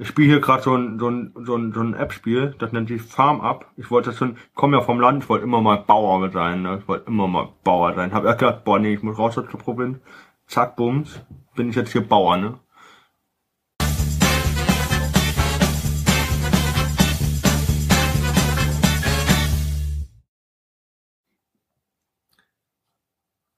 Ich spiele hier gerade so ein, so ein, so ein, so ein App-Spiel, das nennt sich Farm Up. Ich wollte schon, ich komme ja vom Land, ich wollte immer mal Bauer sein, ne? Ich wollte immer mal Bauer sein. Hab erst gedacht, boah, nee, ich muss raus aus der Provinz. Zack, bums, bin ich jetzt hier Bauer, ne?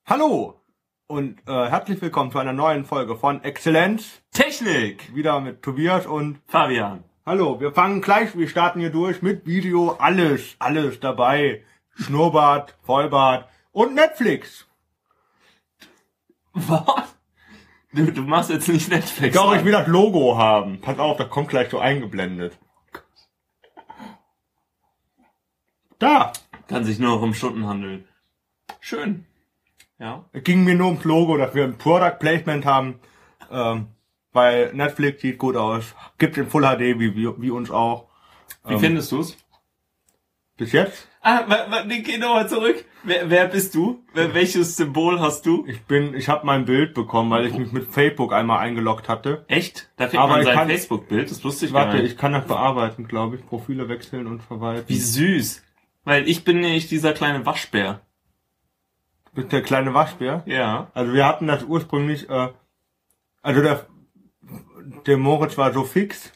Hallo und äh, herzlich willkommen zu einer neuen Folge von Exzellenz Technik! wieder mit Tobias und Fabian. Hallo, wir fangen gleich, wir starten hier durch mit Video, alles, alles dabei. Schnurrbart, Vollbart und Netflix. Was? Du, du machst jetzt nicht Netflix. Doch, ich an. will das Logo haben. Pass auf, das kommt gleich so eingeblendet. Da, Kann sich nur noch um Stunden handeln. Schön. Ja. es ging mir nur ums Logo, dass wir ein Product Placement haben, ähm, weil Netflix sieht gut aus. Gibt in Full HD, wie, wie, wie uns auch. Wie Ähm, findest du's? Bis jetzt? Ah, geh nochmal zurück. Wer, wer bist du? Wer, welches Symbol hast du? Ich bin, ich habe mein Bild bekommen, weil ich mich mit Facebook einmal eingeloggt hatte. Echt? Da kriegt Aber man sein Facebook-Bild. Das wusste ich Warte, nicht. ich kann das bearbeiten, glaube ich. Profile wechseln und verwalten. Wie süß. Weil ich bin nämlich dieser kleine Waschbär. Bist der kleine Waschbär? Ja. Also wir hatten das ursprünglich, äh, also der, der Moritz war so fix,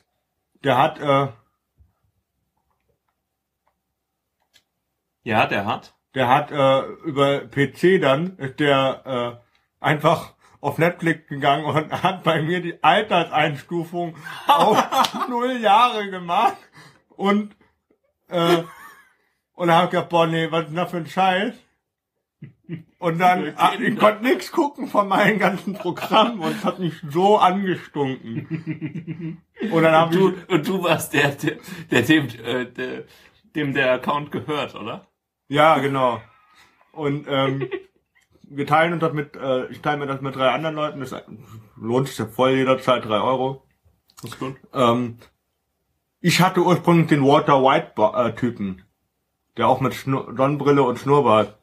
der hat, äh, Ja, der hat. der hat äh, über PC dann, ist der äh, einfach auf Netflix gegangen und hat bei mir die Alterseinstufung auf null Jahre gemacht und äh, und da hab ich gedacht, boah nee, was ist denn das für ein Scheiß? Und dann, ah, ich konnte nichts gucken von meinen ganzen Programmen und es hat mich so angestunken. Und dann habe Du, ich, und du warst der, der, der dem, äh, der, dem der Account gehört, oder? ja genau. Und ähm, wir teilen uns das mit, äh, ich teile mir das mit drei anderen Leuten, das lohnt sich ja voll jederzeit drei Euro. Das ist gut. Ähm, ich hatte ursprünglich den Walter White Ba- äh, Typen, der auch mit Schnur Sonnenbrille und Schnurrbart.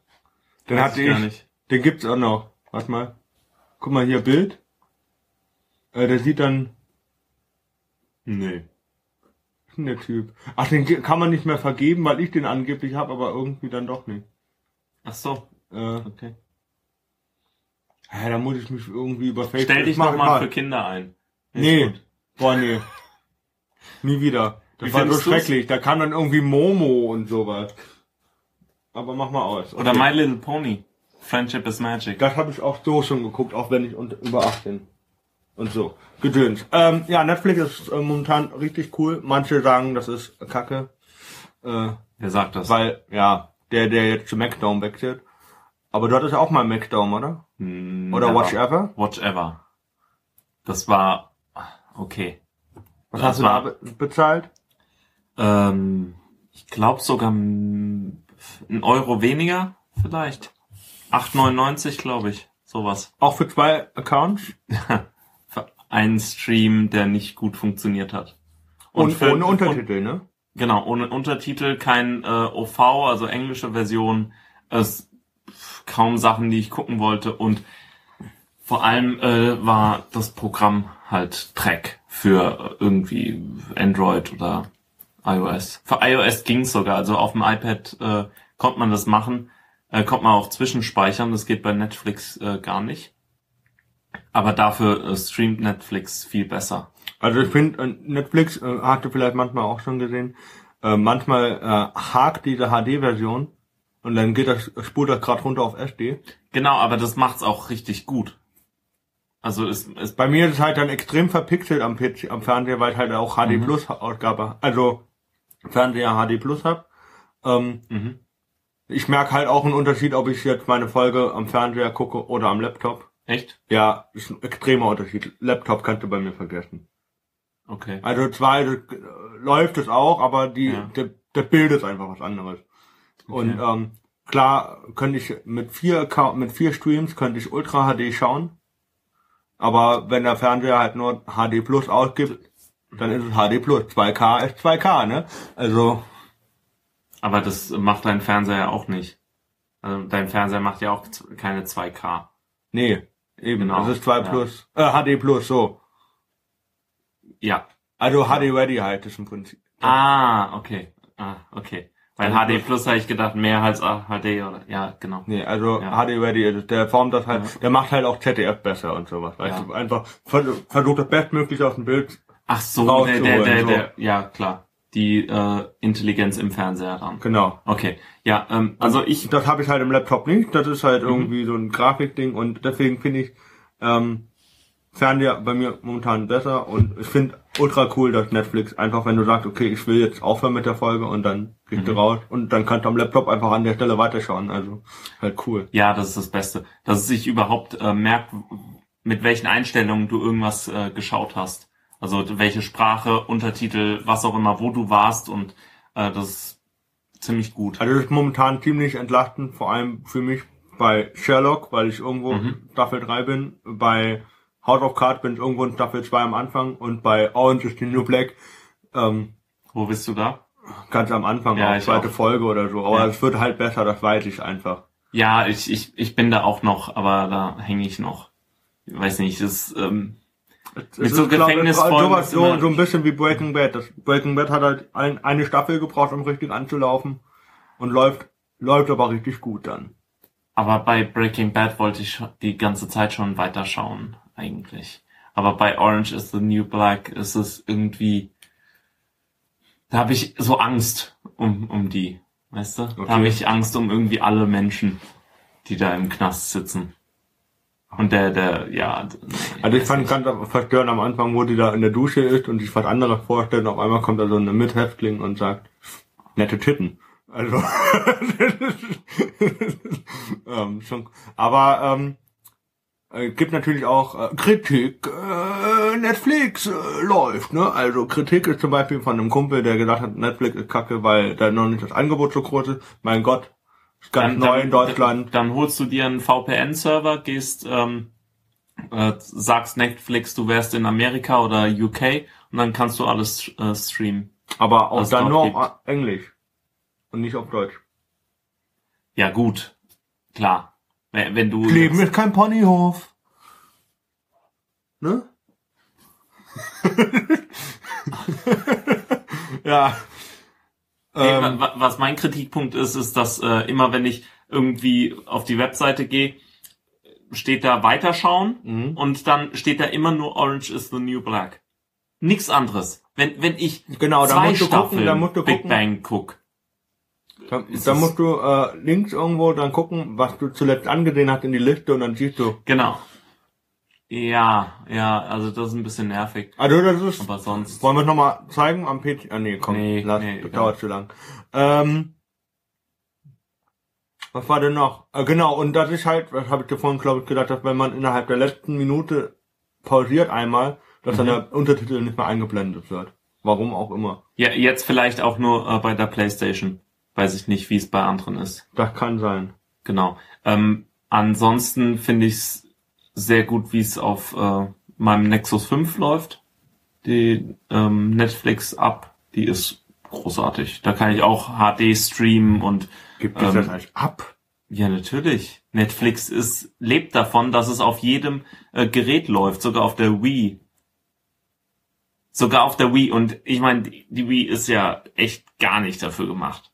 Den Weiß hatte ich ich, gar nicht. den gibt's auch noch. Warte mal. Guck mal hier Bild. Äh, der sieht dann, Nee. der Typ? Ach, den kann man nicht mehr vergeben, weil ich den angeblich habe, aber irgendwie dann doch nicht. Ach so. Äh, Okay. ja, da muss ich mich irgendwie über Facebook. Stell dich Ich mach noch mal mal. für Kinder ein. Ist Nee. gut. Boah, nee. Nie wieder. Das Wie war so schrecklich. Da kam dann irgendwie Momo und sowas. Aber mach mal aus. Oder Okay. My Little Pony. Friendship is Magic. Das habe ich auch so schon geguckt, auch wenn ich unter, über 18 und so. Gedöns. Ähm, ja, Netflix ist äh, momentan richtig cool. Manche sagen, das ist Kacke. Äh, Wer sagt das? weil, ja, der, der jetzt zu MacDown wechselt. Aber dort ist ja auch mal MacDown, oder? Hm, Oder never. Watch Ever? Watch Ever. Das war okay. Was Das hast du da war- be bezahlt? Ähm, ich glaube sogar ein Euro weniger, vielleicht. 8,99 glaube ich. Sowas. Auch für zwei Accounts? Für einen Stream, der nicht gut funktioniert hat. Und, für- ohne Untertitel, ne? Genau, ohne Untertitel, kein äh, OV, also englische Version, es kaum Sachen, die ich gucken wollte und vor allem äh, war das Programm halt Track für irgendwie Android oder iOS. Für iOS ging's sogar, also auf dem iPad äh, konnte man das machen, äh, konnte man auch zwischenspeichern, das geht bei Netflix äh, gar nicht. Aber dafür äh, streamt Netflix viel besser. Also ich finde, äh, Netflix äh, hatte vielleicht manchmal auch schon gesehen, äh, manchmal äh, hakt diese HD-Version und dann geht das, spult das gerade runter auf SD. Genau, aber das macht's auch richtig gut. Also es, es Bei mir ist es halt dann extrem verpixelt am PC, am Fernseher, weil ich halt auch HD Mhm. Plus Ausgabe, also Fernseher HD Plus hab. Ähm, mhm. ich merke halt auch einen Unterschied, ob ich jetzt meine Folge am Fernseher gucke oder am Laptop. echt? Ja, ist ein extremer Unterschied. Laptop kannst du bei mir vergessen. Okay. Also zwar äh, läuft es auch, aber die, Ja. der, der Bild ist einfach was anderes. Und ähm, klar könnte ich mit vier Account, mit vier Streams könnte ich Ultra HD schauen. Aber wenn der Fernseher halt nur HD Plus ausgibt, dann ist es HD Plus. 2K ist 2K, ne? Also, Aber das macht dein Fernseher ja auch nicht. Also dein Fernseher macht ja auch keine 2K. nee, eben. Genau, Das ist 2 ja. Plus, äh, HD Plus, so. Ja. Also HD Ready halt ist im Prinzip. Ah, okay. Ah, okay. Weil HD Plus habe ich gedacht, mehr als HD oder ja, genau. Nee, also Ja. HD Ready, also der formt das halt, Ja. der macht halt auch ZDF besser und sowas. Weißt Ja. du, einfach ver- versucht das bestmöglich aus dem Bild. Ach so, der, der, der, so. der, ja klar. Die äh, Intelligenz im Fernseher dann. Genau. Okay. Ja, ähm, also ich Das habe ich halt im Laptop nicht. Das ist halt Mhm. irgendwie so ein Grafikding und deswegen finde ich ähm, Fernseher bei mir momentan besser und ich finde ultra cool, dass Netflix einfach, wenn du sagst, okay, ich will jetzt aufhören mit der Folge und dann kriegst Mhm. du raus und dann kannst du am Laptop einfach an der Stelle weiterschauen. Also halt cool. Ja, das ist das Beste. Dass es sich überhaupt äh, merkt, mit welchen Einstellungen du irgendwas äh, geschaut hast. Also welche Sprache, Untertitel, was auch immer, wo du warst und äh, das ist ziemlich gut. Also das ist momentan ziemlich entlastend, vor allem für mich bei Sherlock, weil ich irgendwo Mhm. Staffel 3 bin. Bei House of Cards bin ich irgendwo in Staffel 2 am Anfang und bei Orange is the New Black ähm, Wo bist du da? ganz am Anfang, Ja, auch zweite auch. Folge oder so. Aber Ja. es wird halt besser, das weiß ich einfach. Ja, ich, ich, ich bin da auch noch, aber da hänge ich noch. Ich weiß nicht, das ist, ähm, Mit so Gefängnisfolgen sowas, so, so ein bisschen wie Breaking Bad. Das Breaking Bad hat halt ein, eine Staffel gebraucht, um richtig anzulaufen und läuft läuft aber richtig gut dann. aber bei Breaking Bad wollte ich die ganze Zeit schon weiterschauen, eigentlich. Aber bei Orange is the New Black ist es irgendwie, da habe ich so Angst um, um die, weißt du? Okay. Da habe ich Angst um irgendwie alle Menschen, die da im Knast sitzen. Und der, der, ja. Also ich fand ganz verstörend am Anfang, wo die da in der Dusche ist und sich was anderes vorstellt. Auf einmal kommt da so eine Mithäftling und sagt, nette Titten. Also, ähm, schon, aber ähm, äh, gibt natürlich auch äh, Kritik. Äh, Netflix äh, läuft, ne? Also Kritik ist zum Beispiel von einem Kumpel, der gesagt hat, Netflix ist kacke, weil da noch nicht das Angebot so groß ist. Mein Gott, ganz neu in Deutschland. Dann, dann holst du dir einen VPN-Server, gehst, ähm, äh, sagst Netflix, du wärst in Amerika oder UK und dann kannst du alles äh, streamen. aber auch dann nur gibt. auf Englisch und nicht auf Deutsch. Ja gut, klar. Wenn, wenn du Leben ist kein Ponyhof. Ne? ja. Ähm, wa- was mein Kritikpunkt ist, ist, dass äh, immer wenn ich irgendwie auf die Webseite gehe, steht da weiterschauen Mhm. und dann steht da immer nur Orange is the New Black. Nichts anderes. Wenn, wenn ich Genau, da zwei musst du gucken, Staffeln da musst du Big gucken. Bang guck, da, da musst du äh, links irgendwo dann gucken, was du zuletzt angesehen hast in die Liste und dann siehst du. genau. Ja, ja, also das ist ein bisschen nervig. Also das ist. Aber sonst. Wollen wir es nochmal zeigen am PC? Ah nee, komm, Nee, lass, nee, das dauert zu lang. Ähm, was war denn noch? Äh, genau, und das ist halt, das habe ich dir vorhin, glaube ich, gedacht, dass wenn man innerhalb der letzten Minute pausiert einmal, dass dann Mhm. der Untertitel nicht mehr eingeblendet wird. Warum auch immer. Ja, jetzt vielleicht auch nur äh, bei der Playstation. Weiß ich nicht, wie es bei anderen ist. Das kann sein. Genau. Ähm, ansonsten finde ich es sehr gut, wie es auf äh, meinem Nexus 5 läuft. Die ähm, Netflix-App, die ist großartig. Da kann ich auch HD streamen und Gibt es Ähm, das als ab? ja, natürlich. Netflix ist, lebt davon, dass es auf jedem äh, Gerät läuft, sogar auf der Wii. Sogar auf der Wii. Und ich meine, die, die Wii ist ja echt gar nicht dafür gemacht.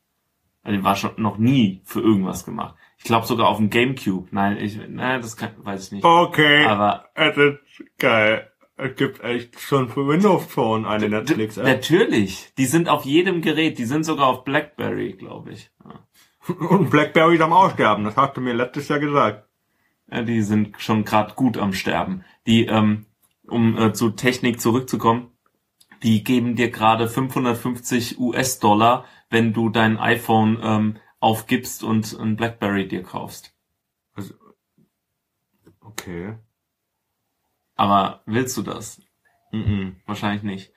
Also die war schon noch nie für irgendwas gemacht. Ich glaube sogar auf dem Gamecube. Nein, ich, nein, das kann, weiß ich nicht. Okay, Aber es ist geil. Es gibt echt schon für Windows Phone eine d- Netflix-App. natürlich, die sind auf jedem Gerät. Die sind sogar auf BlackBerry, glaube ich. Ja. Und Blackberry ist am Aussterben, das hast du mir letztes Jahr gesagt. Ja, die sind schon gerade gut am Sterben. Die, ähm, um äh, zu Technik zurückzukommen, die geben dir gerade 550 US-Dollar, wenn du dein iPhone ähm, aufgibst und ein BlackBerry dir kaufst. Okay. Aber willst du das? Mhm. Wahrscheinlich nicht.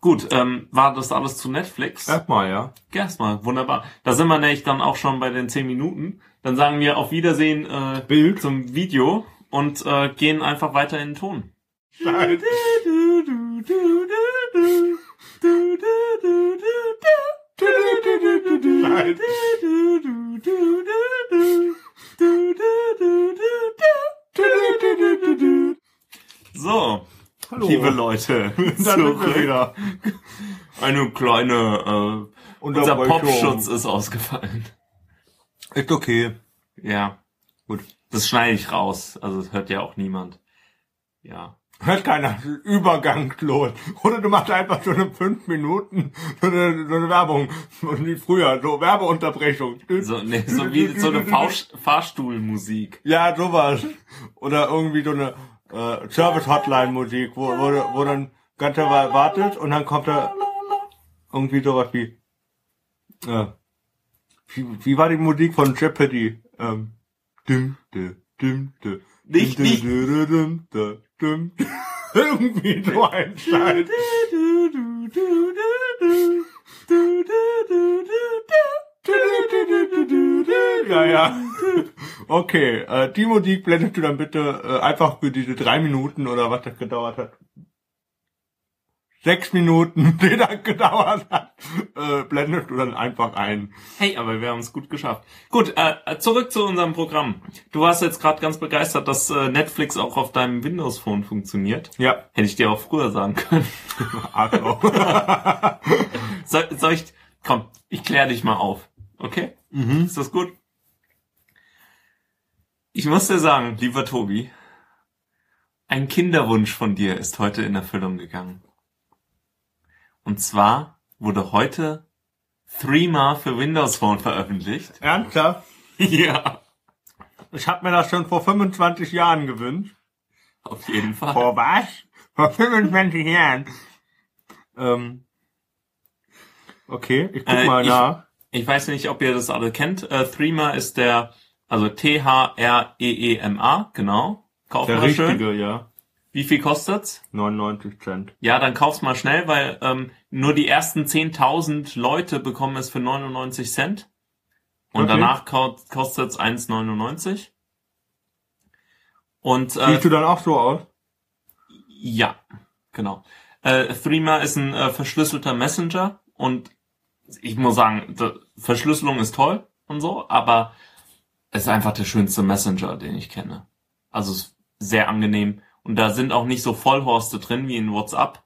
Gut, ähm, war das alles zu Netflix? Erstmal, ja. Erstmal, wunderbar. Da sind wir nämlich dann auch schon bei den 10 Minuten. Dann sagen wir auf Wiedersehen äh, Bild. zum Video und äh, gehen einfach weiter in den Ton. Nein. Nein. So, Hallo. liebe Leute, zurück wieder. Eine kleine, äh, unser. Popschutz ist ausgefallen. Ist okay. Ja, Gut. das schneide ich raus. Also das hört ja auch niemand. Ja. Hört keiner übergangslos. Oder du machst einfach so eine fünf Minuten, so eine, so eine Werbung, wie früher, so Werbeunterbrechung. So, nee, so wie so eine Fahrst- Fahrstuhlmusik. Ja, sowas. Oder irgendwie so eine äh, Service-Hotline-Musik, wo, wo, wo dann ganz Weile wartet und dann kommt da irgendwie sowas wie, äh, wie, wie war die Musik von Jeopardy? Ähm, dim, dim, dim, dim, Nicht, dim, nicht. dim, dim, dim, dim, dim. Irgendwie so ein Scheiß. Ja, ja. Okay, äh, die Musik blendest du dann bitte äh, einfach für diese drei Minuten oder was das gedauert hat. Sechs Minuten, die das gedauert hat, äh, blendest du dann einfach ein. Hey, aber wir haben es gut geschafft. Gut, äh, zurück zu unserem Programm. Du warst jetzt gerade ganz begeistert, dass äh, Netflix auch auf deinem Windows-Phone funktioniert. Ja, Hätte ich dir auch früher sagen können. Arschloch. Soll, soll ich... Komm, ich kläre dich mal auf. Okay? mhm. Ist das gut? Ich muss dir sagen, lieber Tobi, ein Kinderwunsch von dir ist heute in Erfüllung gegangen. Und zwar wurde heute Threema für Windows Phone veröffentlicht. Ernsthaft? Ja. Ich habe mir das schon vor 25 Jahren gewünscht. Auf jeden Fall. Vor was? Vor 25 Jahren. Ähm. Okay, ich guck Äh, mal ich- nach. Ich weiß nicht, ob ihr das alle kennt. Äh, Threema ist der, also T-H-R-E-E-M-A, genau. Kauf Der mal schön. richtige, ja. Wie viel kostet's? 99 Cent. Ja, dann kauf's mal schnell, weil ähm, nur die ersten 10.000 Leute bekommen es für 99 Cent. Und Okay. danach ko- kostet's 1,99. Und äh, Siehst du dann auch so aus? ja, genau. Äh, Threema ist ein äh, verschlüsselter Messenger und ich muss sagen, Verschlüsselung ist toll und so, aber es ist einfach der schönste Messenger, den ich kenne. Also es sehr angenehm und da sind auch nicht so Vollhorste drin wie in WhatsApp.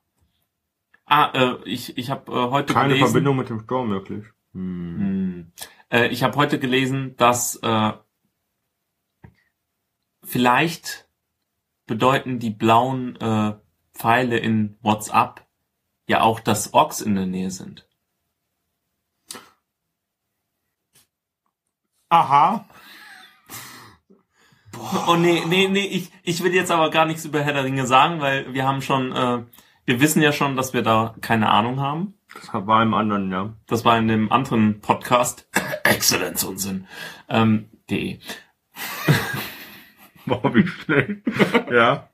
Ah, äh, ich ich habe äh, heute Keine gelesen. Verbindung mit dem Store möglich. Hm. Hm. Äh, ich habe heute gelesen, dass äh, vielleicht bedeuten die blauen äh, Pfeile in WhatsApp ja auch, dass Orks in der Nähe sind. Aha. Oh nee, nee, nee, ich, ich will jetzt aber gar nichts über Herr der Ringe sagen, weil wir haben schon, äh, wir wissen ja schon, dass wir da keine Ahnung haben. Das war im anderen, ja. Das war in dem anderen Podcast, Exzellenz Unsinn, ähm, de. Boah, wie schlecht. ja.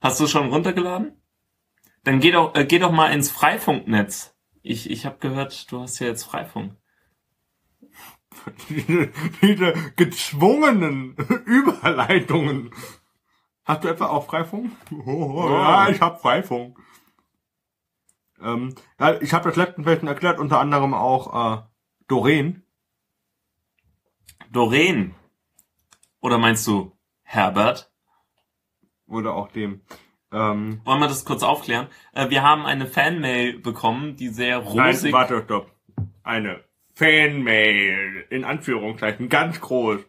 Hast du schon runtergeladen? Dann geh doch, äh, geh doch mal ins Freifunknetz. Ich, ich habe gehört, du hast ja jetzt Freifunk. Diese, diese gezwungenen Überleitungen. Hast du etwa auch Freifunk? Oh, ja, ich hab Freifunk. Ähm, ja, ich habe das letzten Mal schon erklärt, unter anderem auch äh, Doreen. Doreen. Oder meinst du Herbert? Oder auch dem. Ähm, Wollen wir das kurz aufklären? Äh, wir haben eine Fanmail bekommen, die sehr nein, rosig... warte, stopp. Eine Fanmail, in Anführungszeichen, ganz groß.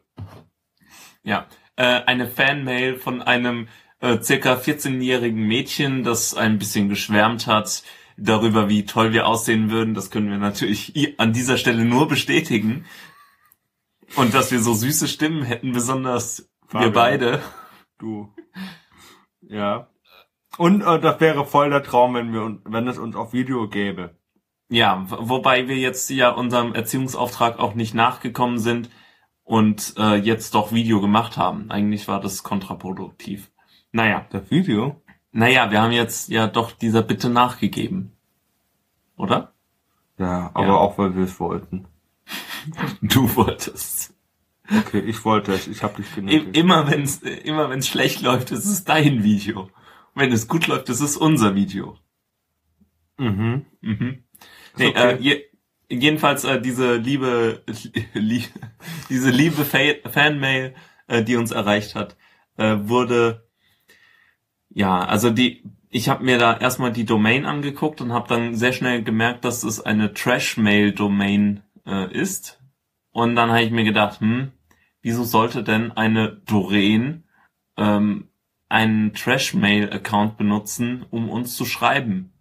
Ja, äh, eine Fanmail von einem äh, circa 14-jährigen Mädchen, das ein bisschen geschwärmt hat darüber, wie toll wir aussehen würden. Das können wir natürlich an dieser Stelle nur bestätigen. Und dass wir so süße Stimmen hätten, besonders wir Fabian. beide. Du. Ja. Und äh, das wäre voll der Traum, wenn wir uns, wenn es uns auf Video gäbe. Ja, wobei wir jetzt ja unserem Erziehungsauftrag auch nicht nachgekommen sind und äh, jetzt doch Video gemacht haben. Eigentlich war das kontraproduktiv. Naja, Das Video? naja, wir haben jetzt ja doch dieser Bitte nachgegeben. Oder? Ja, aber Ja. auch weil wir es wollten. Du wolltest. Okay, ich wollte es, ich habe dich genötigt. immer wenn es immer wenn's schlecht läuft, ist es dein Video. Wenn es gut läuft, ist es unser Video. Mhm. Mhm. Nee, okay. äh, je, jedenfalls äh, diese liebe lie, diese liebe Fa Fanmail, äh, die uns erreicht hat, äh, wurde ja, also die ich habe mir da erstmal die Domain angeguckt und habe dann sehr schnell gemerkt, dass es eine Trash-Mail-Domain äh, ist. Und dann habe ich mir gedacht, hm, wieso sollte denn eine Doreen ähm, einen Trash-Mail-Account benutzen, um uns zu schreiben?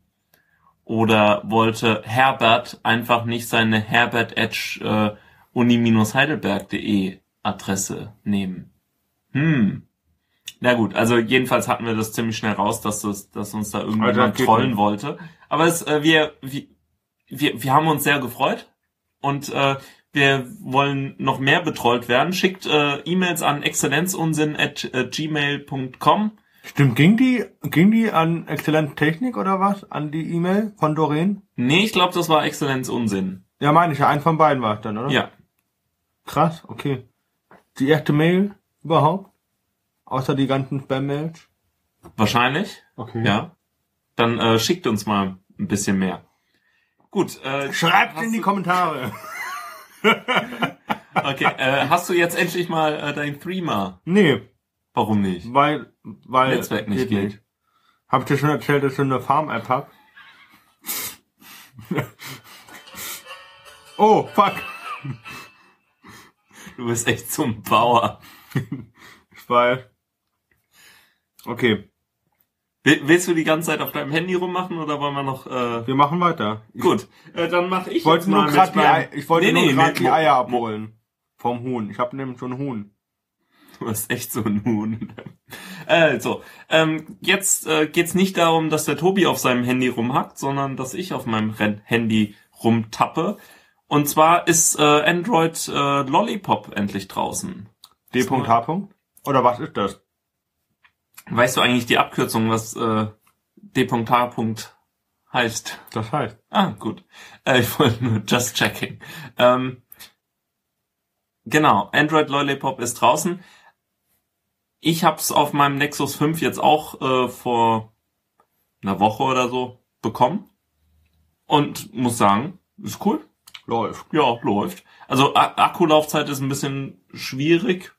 Oder wollte Herbert einfach nicht seine herbert äh, uni-heidelberg.de Adresse nehmen? Hm. Na gut, also jedenfalls hatten wir das ziemlich schnell raus, dass, das, dass uns da irgendjemand geht trollen nicht. wollte. Aber es, äh, wir, wir, wir, wir haben uns sehr gefreut und äh, wir wollen noch mehr betrollt werden. Schickt äh, E-Mails an exzellenzunsinn at äh, gmail.com. Stimmt, ging die, ging die an Exzellent Technik oder was? An die E-Mail von Doreen? Nee, ich glaube, das war Exzellenzunsinn. Ja, meine ich, ja, ein von beiden war es dann, oder? Ja. Krass, okay. Die erste Mail überhaupt? Außer die ganzen Spam-Mails? Wahrscheinlich. Okay. Ja. Dann äh, schickt uns mal ein bisschen mehr. Gut. Äh, Schreibt in die Kommentare. Okay, äh, hast du jetzt endlich mal äh, dein Threema? Nee, Warum nicht? weil, weil. Netzwerk nicht geht. Hab ich dir schon erzählt, dass ich eine Farm-App hab? oh, fuck. Du bist echt ein Bauer. Ich weiß. Okay, Will- Willst du die ganze Zeit auf deinem Handy rummachen oder wollen wir noch? Äh, wir machen weiter. Gut, äh, dann mache ich Ich wollte jetzt nur mal gerade die, Ei ich wollte Nee, nur nee, nee, die Eier abholen. Vom Huhn. Ich habe nämlich so einen Huhn. Du bist echt so ein Huhn. Also, ähm, jetzt äh, geht's nicht darum, dass der Tobi auf seinem Handy rumhackt, sondern dass ich auf meinem Ren Handy rumtappe. Und zwar ist äh, Android äh, Lollipop endlich draußen. D.H. Oder was ist das? Weißt du eigentlich die Abkürzung, was äh, D.H. heißt? Das heißt. Ah, gut. Äh, ich wollte nur just checking. Ähm, genau, Android Lollipop ist draußen. Ich hab's auf meinem Nexus 5 jetzt auch äh, vor einer Woche oder so bekommen. Und muss sagen, ist cool. Läuft. Ja, läuft. Also Akkulaufzeit ist ein bisschen schwierig.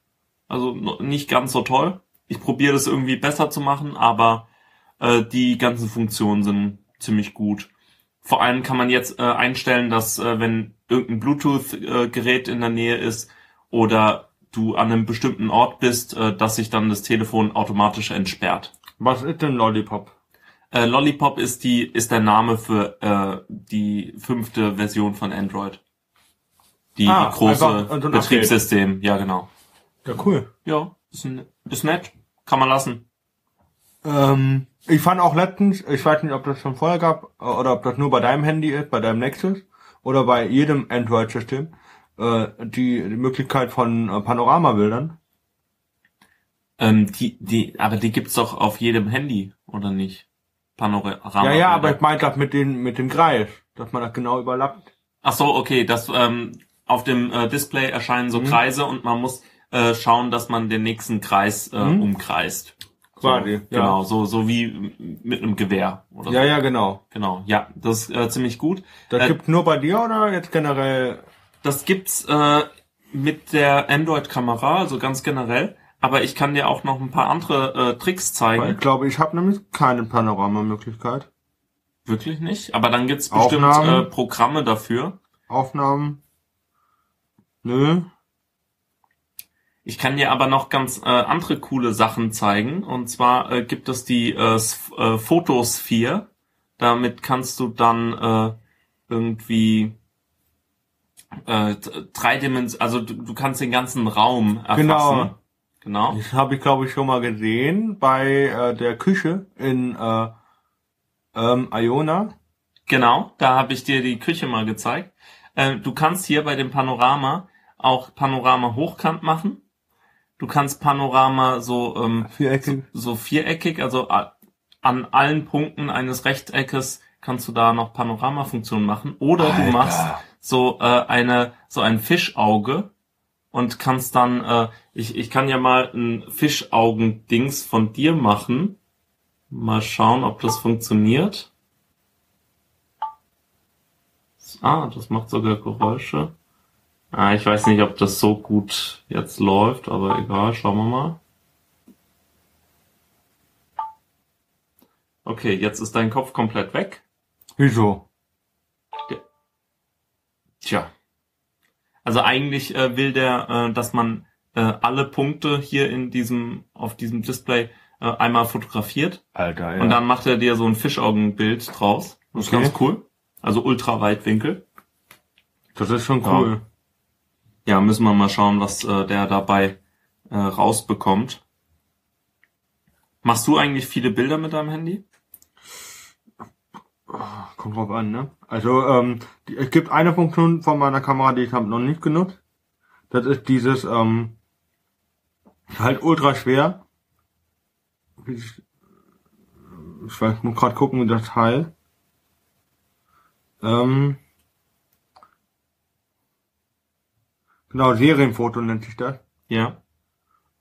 Also nicht ganz so toll. Ich probiere das irgendwie besser zu machen, aber äh, die ganzen Funktionen sind ziemlich gut. Vor allem kann man jetzt äh, einstellen, dass äh, wenn irgendein Bluetooth-Gerät in der Nähe ist oder du an einem bestimmten Ort bist, äh, dass sich dann das Telefon automatisch entsperrt. Was ist denn Lollipop? Äh, Lollipop ist die ist der Name für äh, die fünfte Version von Android. Die, Ah, die große einfach so Betriebssystem, ja genau. Ja, cool. Ja, ist, ist nett, kann man lassen. Ähm, ich fand auch letztens, ich weiß nicht, ob das schon vorher gab, äh, oder ob das nur bei deinem Handy ist, bei deinem Nexus, oder bei jedem Android-System, äh, die, die Möglichkeit von äh, Panoramabildern. Ähm, die, die, aber die gibt's doch auf jedem Handy, oder nicht? Panorama. ja, ja, aber ich meinte das mit den, mit dem Kreis, dass man das genau überlappt. Ach so, okay, das ähm, auf dem äh, Display erscheinen so Mhm. Kreise und man muss äh, schauen, dass man den nächsten Kreis äh, Mhm. umkreist. Quasi, so, ja. Genau, so so wie mit einem Gewehr oder Ja, so. ja, genau. Genau, ja, das ist äh, ziemlich gut. Das Äh, gibt's nur bei dir oder jetzt generell? Das gibt's äh, mit der Android-Kamera, also ganz generell. Aber ich kann dir auch noch ein paar andere äh, Tricks zeigen. Weil ich glaube, ich habe nämlich keine Panoramamöglichkeit. Wirklich nicht. Aber dann gibt's bestimmt Aufnahmen. äh, Programme dafür. Aufnahmen. Nö. Ich kann dir aber noch ganz äh, andere coole Sachen zeigen. Und zwar äh, gibt es die äh, äh, Fotosphere. Damit kannst du dann äh, irgendwie äh, dreidimensional, also du, du kannst den ganzen Raum erfassen. Genau. Genau. Das habe ich, glaube ich, schon mal gesehen bei äh, der Küche in äh, ähm, Iona. Genau, da habe ich dir die Küche mal gezeigt. Äh, du kannst hier bei dem Panorama auch Panorama hochkant machen. Du kannst Panorama so ähm, Viereckig. so viereckig, also an allen Punkten eines Rechteckes kannst du da noch Panoramafunktion machen. Oder du Alter. machst so äh, eine so ein Fischauge und kannst dann äh, ich ich kann ja mal ein Fischaugen-Dings von dir machen. Mal schauen, ob das funktioniert. Ah, das macht sogar Geräusche. Ah, ich weiß nicht, ob das so gut jetzt läuft, aber egal, schauen wir mal. Okay, jetzt ist dein Kopf komplett weg. Wieso? Tja. Also eigentlich äh, will der, äh, dass man äh, alle Punkte hier in diesem, auf diesem Display äh, einmal fotografiert. Alter, ja. Und dann macht er dir so ein Fischaugenbild draus. Das ist Okay. ganz cool. Also Ultraweitwinkel. das ist schon Ja. cool. Ja, müssen wir mal schauen, was äh, der dabei äh, rausbekommt. Machst du eigentlich viele Bilder mit deinem Handy? Kommt drauf an, ne? Also, ähm, die, es gibt eine Funktion von meiner Kamera, die ich habe noch nicht genutzt. Das ist dieses, ähm, halt ultra schwer. Ich, ich weiß, muss gerade gucken, wie das heißt. Ähm, genau, Serienfoto nennt sich das. Ja.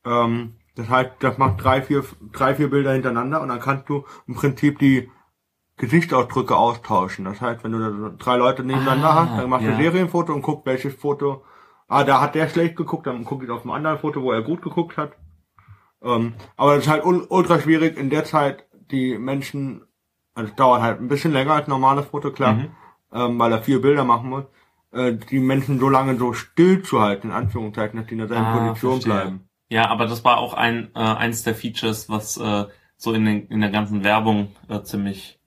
Ähm, das heißt, das macht drei, vier, drei, vier Bilder hintereinander und dann kannst du im Prinzip die Gesichtsausdrücke austauschen. Das heißt, wenn du da drei Leute nebeneinander Ah, hast, dann machst du ja. ein Serienfoto und guckst, welches Foto, ah, da hat der schlecht geguckt, dann guck ich auf dem anderen Foto, wo er gut geguckt hat. Ähm, aber es ist halt ul ultra schwierig in der Zeit, die Menschen, also es dauert halt ein bisschen länger als normales Foto, klar, Mhm. ähm, weil er vier Bilder machen muss, äh, die Menschen so lange so still zu halten, in Anführungszeichen, dass die in derselben Ah, Position verstehe. bleiben. Ja, aber das war auch ein äh, eins der Features, was äh, so in, den, in der ganzen Werbung äh, ziemlich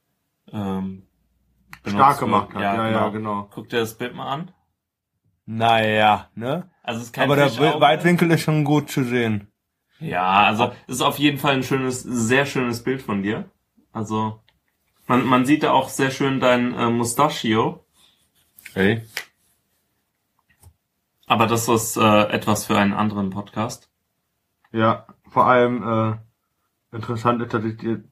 ähm, Stark wird. gemacht hat. Ja, ja, genau. Guck dir das Bild mal an. Naja, ne? Also es ist kein Aber der. Weitwinkel ist schon gut zu sehen. Ja, also es ist auf jeden Fall ein schönes, sehr schönes Bild von dir. Also man, man sieht da auch sehr schön dein äh, Mustachio. Ey. Aber das ist äh, etwas für einen anderen Podcast. Ja, vor allem äh, interessant ist, dass ich dir.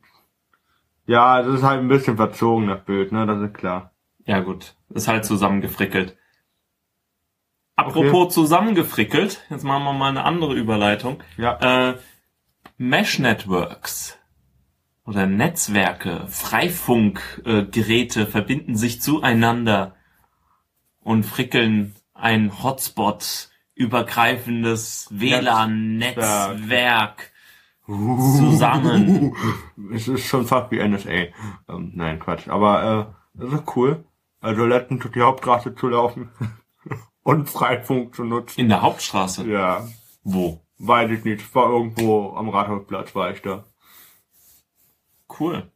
Ja, das ist halt ein bisschen verzogen, das Bild, ne? Das ist klar. Ja gut, ist halt zusammengefrickelt. Apropos zusammengefrickelt, jetzt machen wir mal eine andere Überleitung. Ja. Äh, Mesh Networks oder Netzwerke, Freifunkgeräte äh, verbinden sich zueinander und frickeln ein Hotspot übergreifendes WLAN-Netzwerk zusammen. Es ist schon fast wie NSA. Ähm, nein, Quatsch. Aber äh, das ist cool. Also letztens durch die Hauptstraße zu laufen und Freifunk zu nutzen. In der Hauptstraße. Ja, Wo? weiß ich nicht. War irgendwo am Rathausplatz, war ich da. Cool.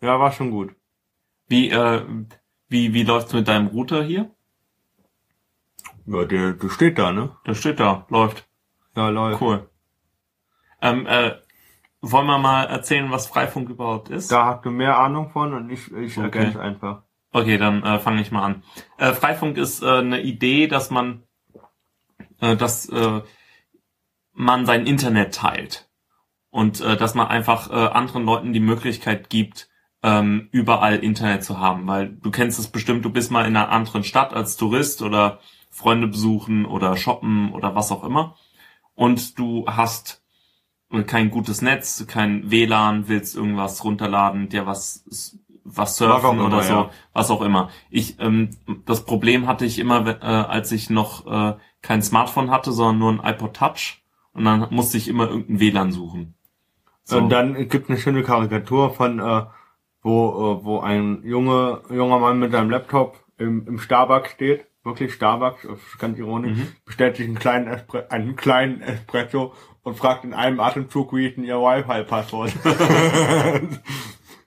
Ja, war schon gut. Wie, äh, wie, wie läuft's mit deinem Router hier? Ja, der, der steht da, ne? Der steht da, läuft. Ja, läuft. Cool. Ähm, äh, wollen wir mal erzählen, was Freifunk überhaupt ist? Da hast du mehr Ahnung von und ich, ich Okay. erkenne es einfach. Okay, dann äh, fange ich mal an. Äh, Freifunk ist äh, eine Idee, dass man, äh, dass äh, man sein Internet teilt und äh, dass man einfach äh, anderen Leuten die Möglichkeit gibt, ähm, überall Internet zu haben, weil du kennst es bestimmt, du bist mal in einer anderen Stadt als Tourist oder Freunde besuchen oder shoppen oder was auch immer und du hast äh, kein gutes Netz, kein WLAN, willst irgendwas runterladen, dir was was surfen immer, oder so, ja. was auch immer. Ich ähm, das Problem hatte ich immer, äh, als ich noch äh, kein Smartphone hatte, sondern nur ein iPod Touch und dann musste ich immer irgendein WLAN suchen. So. Und dann gibt eine schöne Karikatur von, äh, wo, äh, wo ein junge, junger Mann mit seinem Laptop im, im Starbucks steht. Wirklich Starbucks, das ist ganz ironisch. Mhm. Bestellt sich einen kleinen, Espre einen kleinen Espresso und fragt in einem Atemzug, wie ist denn ihr Wi-Fi-Passwort?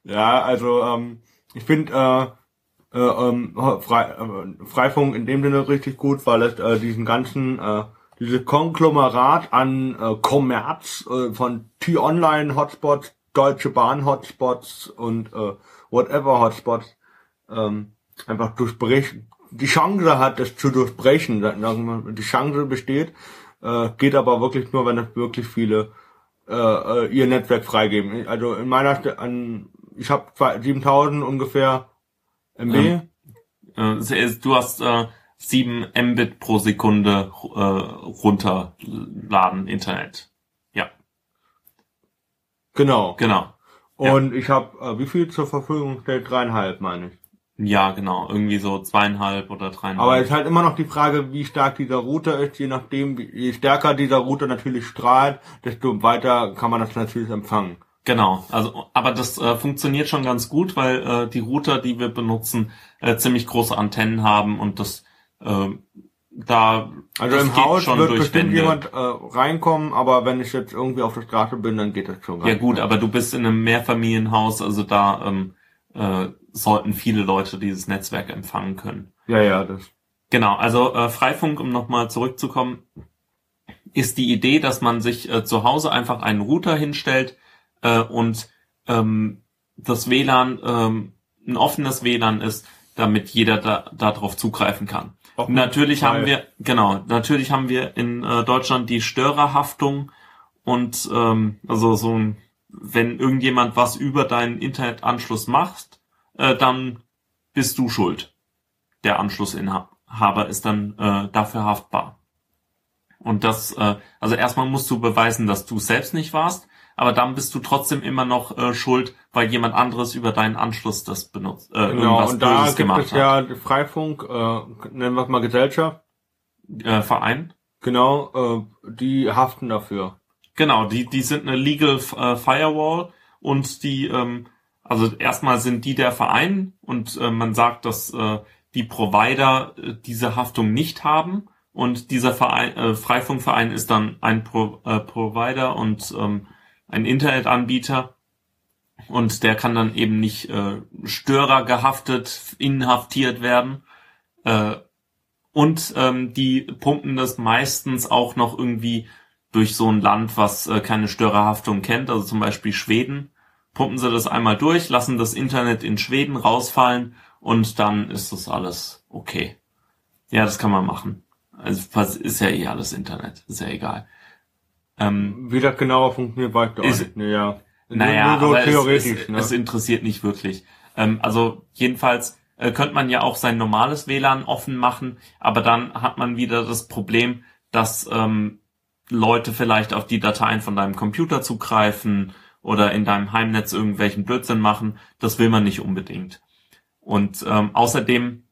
ja, also, ähm, ich finde, äh, äh, ähm, Frei, äh, Freifunk in dem Sinne richtig gut, weil es äh, diesen ganzen, äh, dieses Konglomerat an äh, Kommerz äh, von T-Online-Hotspots, Deutsche Bahn-Hotspots und äh, whatever Hotspots ähm, einfach durchbrechen, die Chance hat, es zu durchbrechen. Die Chance besteht, äh, geht aber wirklich nur, wenn es wirklich viele äh, äh, ihr Netzwerk freigeben. Also in meiner, St an, ich habe 7000 ungefähr MB. Ähm, Äh, du hast äh, 7 Mbit pro Sekunde äh, runterladen Internet. Ja, Genau. genau. Ja. Und ich habe, äh, wie viel zur Verfügung stellt? Dreieinhalb, meine ich. Ja, genau. Irgendwie so zweieinhalb oder dreieinhalb. Aber es ist halt immer noch die Frage, wie stark dieser Router ist. Je nachdem, je stärker dieser Router natürlich strahlt, desto weiter kann man das natürlich empfangen. Genau, also aber das äh, funktioniert schon ganz gut, weil äh, die Router, die wir benutzen, äh, ziemlich große Antennen haben und das äh, da Also im Haus wird bestimmt Wände. jemand äh, reinkommen, aber wenn ich jetzt irgendwie auf der Straße bin, dann geht das schon gar Ja gut, aber du bist in einem Mehrfamilienhaus, also da ähm, äh, sollten viele Leute dieses Netzwerk empfangen können. Ja, ja, das. Genau, also äh, Freifunk, um nochmal zurückzukommen, ist die Idee, dass man sich äh, zu Hause einfach einen Router hinstellt äh, und ähm, das WLAN ähm, ein offenes WLAN ist, damit jeder da darauf zugreifen kann. Auf Natürlich Fall. haben wir, genau, natürlich haben wir in äh, Deutschland die Störerhaftung und ähm, also so ein, wenn irgendjemand was über deinen Internetanschluss macht, äh, dann bist du schuld. Der Anschlussinhaber ist dann äh, dafür haftbar. Und das, äh, also erstmal musst du beweisen, dass du selbst nicht warst, aber dann bist du trotzdem immer noch äh, schuld, weil jemand anderes über deinen Anschluss das benutzt, äh, Genau, irgendwas und da Böses gibt gemacht es hat. ja Freifunk, äh, nennen wir es mal Gesellschaft, Äh, Verein. genau, äh, die haften dafür. Genau, die, die sind eine Legal äh, Firewall und die, ähm, also erstmal sind die der Verein und äh, man sagt, dass äh, die Provider äh, diese Haftung nicht haben. Und dieser Verein, äh, Freifunkverein ist dann ein Pro, äh, Provider und ähm, ein Internetanbieter. Und der kann dann eben nicht äh, Störer gehaftet, inhaftiert werden. Äh, und ähm, die pumpen das meistens auch noch irgendwie durch so ein Land, was äh, keine Störerhaftung kennt, also zum Beispiel Schweden, pumpen sie das einmal durch, lassen das Internet in Schweden rausfallen und dann ist das alles okay. Ja, das kann man machen. Also ist ja eh alles Internet, ist ja egal. Ähm, Wie das genauer funktioniert, weiß ich auch nicht. Naja, naja, nur so aber es, theoretisch, es, ne? es interessiert nicht wirklich. Ähm, also jedenfalls äh, könnte man ja auch sein normales WLAN offen machen, aber dann hat man wieder das Problem, dass ähm, Leute vielleicht auf die Dateien von deinem Computer zugreifen oder in deinem Heimnetz irgendwelchen Blödsinn machen. Das will man nicht unbedingt. Und ähm, außerdem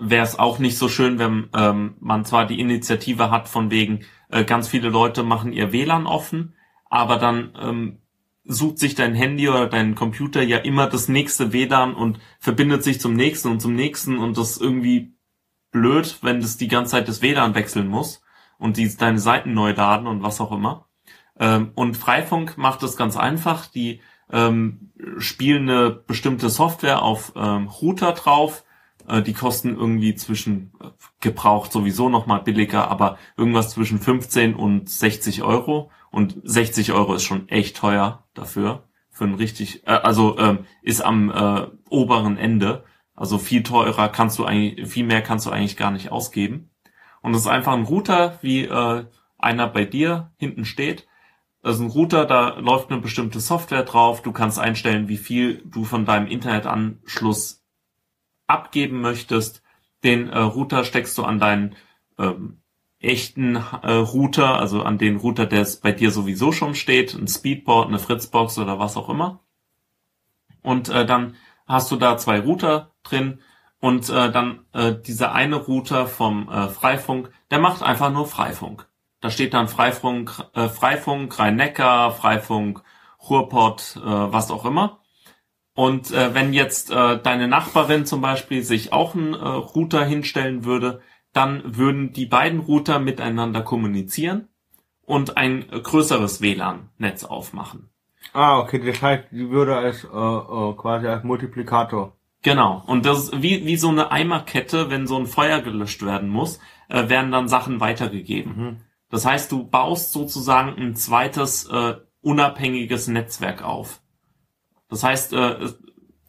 wäre es auch nicht so schön, wenn ähm, man zwar die Initiative hat von wegen, äh, ganz viele Leute machen ihr WLAN offen, aber dann ähm, sucht sich dein Handy oder dein Computer ja immer das nächste WLAN und verbindet sich zum nächsten und zum nächsten und das irgendwie blöd, wenn das die ganze Zeit das WLAN wechseln muss und die deine Seiten neu laden und was auch immer. Ähm, und Freifunk macht das ganz einfach. Die ähm, spielen eine bestimmte Software auf ähm, Router drauf. Äh, die kosten irgendwie zwischen äh, gebraucht sowieso noch mal billiger, aber irgendwas zwischen 15 und 60 Euro. Und 60 Euro ist schon echt teuer dafür. Für ein richtig, äh, also ähm, ist am äh, oberen Ende. Also viel teurer kannst du eigentlich, viel mehr kannst du eigentlich gar nicht ausgeben. Und es ist einfach ein Router, wie äh, einer bei dir hinten steht. Das ist ein Router, da läuft eine bestimmte Software drauf. Du kannst einstellen, wie viel du von deinem Internetanschluss abgeben möchtest. Den äh, Router steckst du an deinen ähm, echten äh, Router, also an den Router, der es bei dir sowieso schon steht, ein Speedboard, eine Fritzbox oder was auch immer. Und äh, dann hast du da zwei Router drin und äh, dann äh, dieser eine Router vom äh, Freifunk, der macht einfach nur Freifunk. Da steht dann Freifunk, äh, Freifunk Rhein-Neckar, Freifunk Ruhrpott, äh, was auch immer. Und äh, wenn jetzt äh, deine Nachbarin zum Beispiel sich auch einen äh, Router hinstellen würde, dann würden die beiden Router miteinander kommunizieren und ein größeres WLAN-Netz aufmachen. Ah, okay, das heißt, die würde es äh, äh, quasi als Multiplikator. Genau. Und das ist wie, wie so eine Eimerkette, wenn so ein Feuer gelöscht werden muss, äh, werden dann Sachen weitergegeben. Mhm. Das heißt, du baust sozusagen ein zweites äh, unabhängiges Netzwerk auf. Das heißt, äh,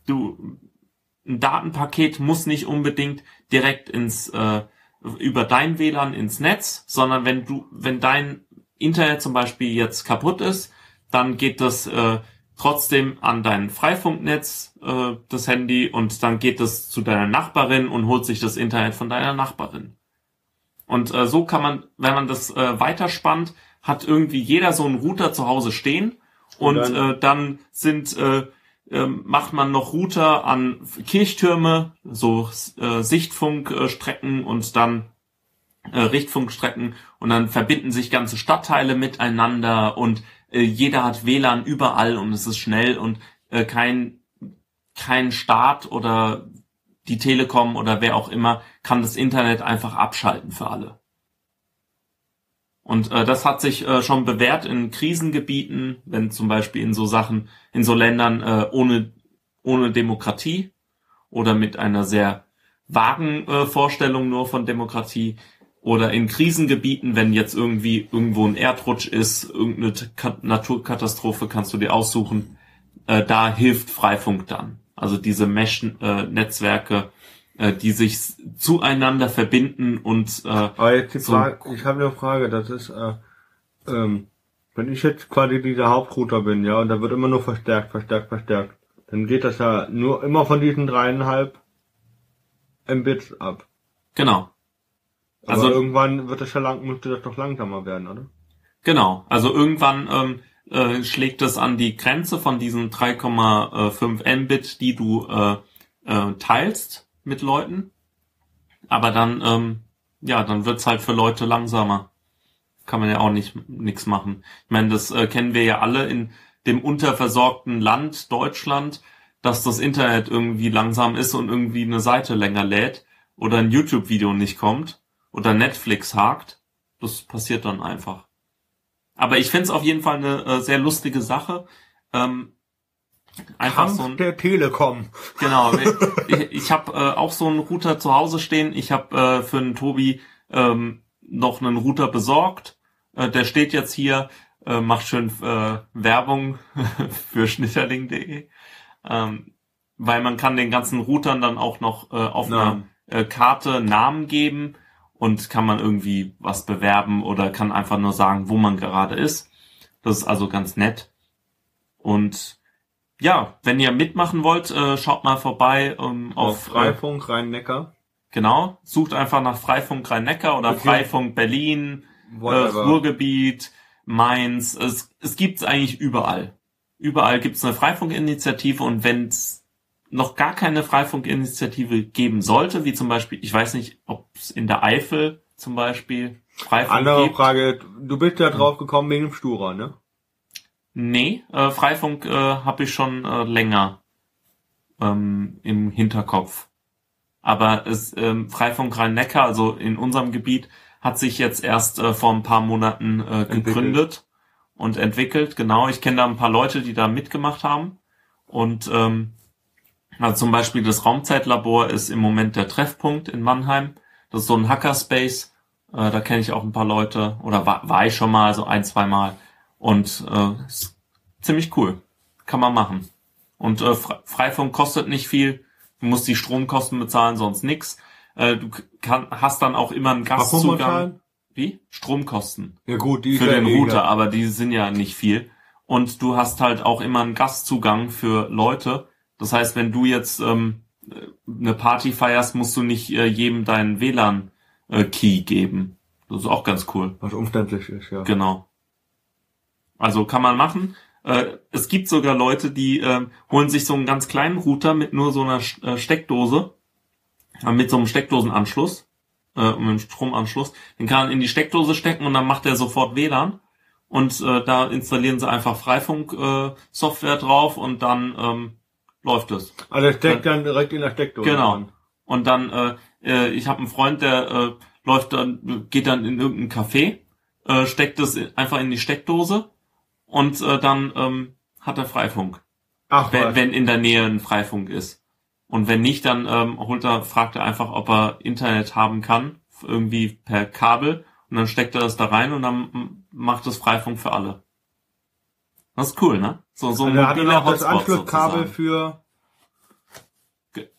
du ein Datenpaket muss nicht unbedingt direkt ins äh, über dein WLAN ins Netz, sondern wenn du wenn dein Internet zum Beispiel jetzt kaputt ist, dann geht das äh, trotzdem an dein Freifunknetz äh, das Handy und dann geht es zu deiner Nachbarin und holt sich das Internet von deiner Nachbarin. Und äh, so kann man, wenn man das äh, weiterspannt, hat irgendwie jeder so einen Router zu Hause stehen. Und, Und dann- äh, dann sind äh, ähm, macht man noch Router an Kirchtürme, so äh, Sichtfunkstrecken und dann äh, Richtfunkstrecken. Und dann verbinden sich ganze Stadtteile miteinander und äh, jeder hat WLAN überall und es ist schnell und äh, kein, kein Staat oder die Telekom oder wer auch immer kann das Internet einfach abschalten für alle. Und äh, das hat sich äh, schon bewährt in Krisengebieten, wenn zum Beispiel in so Sachen, in so Ländern äh, ohne, ohne Demokratie oder mit einer sehr vagen äh, Vorstellung nur von Demokratie oder in Krisengebieten, wenn jetzt irgendwie irgendwo ein Erdrutsch ist, irgendeine Ka Naturkatastrophe kannst du dir aussuchen, äh, da hilft Freifunk dann. Also diese Mesh-Netzwerke, äh, die sich zueinander verbinden und äh, Aber jetzt die so- Frage, ich habe eine Frage, das ist, äh, ähm, wenn ich jetzt quasi dieser Hauptrouter bin, ja, und da wird immer nur verstärkt, verstärkt, verstärkt, dann geht das ja nur immer von diesen dreieinhalb Mbits ab. genau. Aber Also- irgendwann wird das ja lang, müsste das doch langsamer werden, oder? Genau, also irgendwann ähm, äh, schlägt es an die Grenze von diesen 3,5 Mbit, die du äh, äh, teilst mit Leuten. Aber dann, ähm, ja, dann wird's halt für Leute langsamer. Kann man ja auch nicht nichts machen. Ich meine, das äh, kennen wir ja alle in dem unterversorgten Land Deutschland, dass das Internet irgendwie langsam ist und irgendwie eine Seite länger lädt oder ein YouTube-Video nicht kommt oder Netflix hakt. Das passiert dann einfach. Aber ich find's auf jeden Fall eine äh, sehr lustige Sache. Ähm, einfach Kampf so ein, der Telekom. genau. ich ich habe äh, auch so einen Router zu Hause stehen. Ich habe äh, für den Tobi ähm, noch einen Router besorgt. Äh, der steht jetzt hier, äh, macht schön äh, Werbung für schnitterling.de. Ähm, weil man kann den ganzen Routern dann auch noch äh, auf einer Namen. äh, Karte Namen geben und kann man irgendwie was bewerben oder kann einfach nur sagen, wo man gerade ist. Das ist also ganz nett. Und ja, wenn ihr mitmachen wollt, äh, schaut mal vorbei ähm, Auf auf, äh, Freifunk Rhein-Neckar. genau, sucht einfach nach Freifunk Rhein-Neckar oder Okay. Freifunk Berlin, äh. Ruhrgebiet, Mainz. Es, es gibt's eigentlich überall. Überall gibt's eine Freifunkinitiative und wenn's noch gar keine Freifunkinitiative geben sollte, wie zum Beispiel, ich weiß nicht, ob es in der Eifel zum Beispiel Freifunk Andere gibt. Frage, du bist ja drauf gekommen wegen dem Stura, ne? Nee, äh, Freifunk äh, habe ich schon äh, länger ähm, im Hinterkopf. Aber es, ähm, Freifunk Rhein-Neckar, also in unserem Gebiet, hat sich jetzt erst äh, vor ein paar Monaten äh, Entwickelt. gegründet und entwickelt. Genau, ich kenne da ein paar Leute, die da mitgemacht haben. Und ähm, also zum Beispiel das Raumzeitlabor ist im Moment der Treffpunkt in Mannheim. Das ist so ein Hackerspace. Äh, da kenne ich auch ein paar Leute. Oder war, war ich schon mal, so ein, zwei Mal. Und äh, ist ziemlich cool. Kann man machen. Und äh, Fre- Freifunk kostet nicht viel. Du musst die Stromkosten bezahlen, sonst nix. Äh, du kann, hast dann auch immer einen Gastzugang. Wie? Stromkosten Ja gut, die für den eh Router, aber die sind ja nicht viel. Und du hast halt auch immer einen Gastzugang für Leute. Das heißt, wenn du jetzt ähm, eine Party feierst, musst du nicht äh, jedem deinen WLAN-Key geben. Das ist auch ganz cool. Was umständlich ist, ja. Genau. Also kann man machen. Äh, es gibt sogar Leute, die ähm, holen sich so einen ganz kleinen Router mit nur so einer äh, Steckdose, äh, mit so einem Steckdosenanschluss, äh, und einem Stromanschluss. Den kann man in die Steckdose stecken und dann macht er sofort WLAN. Und äh, da installieren sie einfach Freifunk-Software äh, drauf und dann ähm, läuft es. Also es steckt dann direkt in der Steckdose. Genau. dran. Und dann, äh, äh, ich habe einen Freund, der äh, läuft dann, geht dann in irgendein Café, äh, steckt es einfach in die Steckdose und äh, dann ähm, hat er Freifunk, Ach wenn, was. wenn in der Nähe ein Freifunk ist. Und wenn nicht, dann ähm, holt er, fragt er einfach, ob er Internet haben kann, irgendwie per Kabel, und dann steckt er das da rein und dann macht es Freifunk für alle. Das ist cool, ne? So, so ein Also er mobiler auch das Hotspot Anschlusskabel sozusagen. für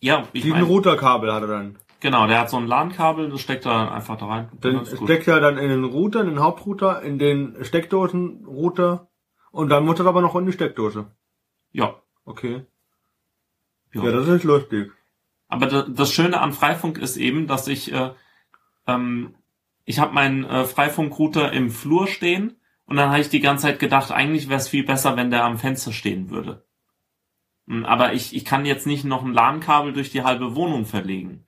Ja, ich diesen Routerkabel hat er dann. genau, der hat so ein LAN-Kabel, das steckt er dann einfach da rein. Dann steckt er dann in den Router, in den Hauptrouter, in den Steckdosenrouter und dann muss er aber noch in die Steckdose. Ja. Okay. ja. Ja, das ist lustig. Aber da, das Schöne an Freifunk ist eben, dass ich, äh, ähm, ich habe meinen äh, Freifunkrouter im Flur stehen und dann habe ich die ganze Zeit gedacht, eigentlich wäre es viel besser, wenn der am Fenster stehen würde. Mm, Aber ich, ich kann jetzt nicht noch ein LAN-Kabel durch die halbe Wohnung verlegen.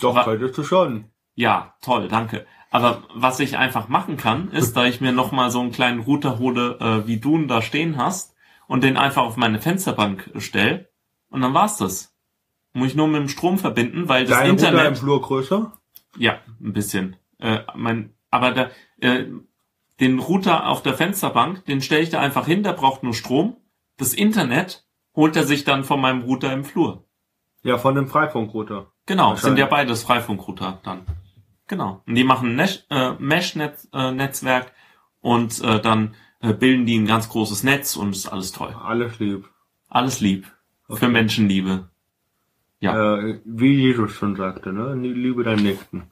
Doch, Wa- könntest du schon. Ja, toll, danke. Aber was ich einfach machen kann, ist, da ich mir nochmal so einen kleinen Router hole, äh, wie du ihn da stehen hast, und den einfach auf meine Fensterbank stell, und dann war's das. Muss ich nur mit dem Strom verbinden, weil das Dein Router Internet. im Flur größer? Ja, ein bisschen. Äh, mein, aber der, äh, den Router auf der Fensterbank, den stelle ich da einfach hin, der braucht nur Strom. Das Internet holt er sich dann von meinem Router im Flur. Ja, von dem Freifunkrouter. Genau, sind ja beides Freifunkrouter dann. Genau. Und die machen ein äh, Mesh-Netzwerk und äh, dann äh, bilden die ein ganz großes Netz und ist alles toll. Alles lieb. Alles lieb. Für Menschenliebe. Ja. Äh, wie Jesus schon sagte, ne? Liebe deinen Nächsten.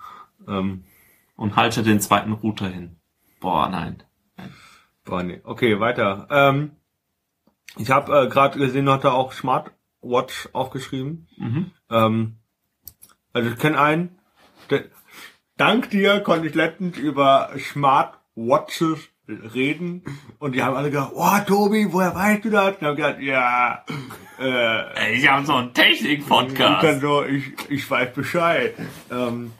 Ähm, Und halte den zweiten Router hin. Boah, nein. boah, nee. Okay, weiter. Ähm, ich habe äh, gerade gesehen, hat er auch Smartwatch aufgeschrieben. Mhm. Ähm, also ich kenne einen, der, dank dir konnte ich letztens über Smartwatches reden und die haben alle gesagt, oh Tobi, woher weißt du das? Und ich habe gesagt, ja, äh, Ich habe so einen ich Technik-Podcast. so, ich, ich weiß Bescheid. Ähm,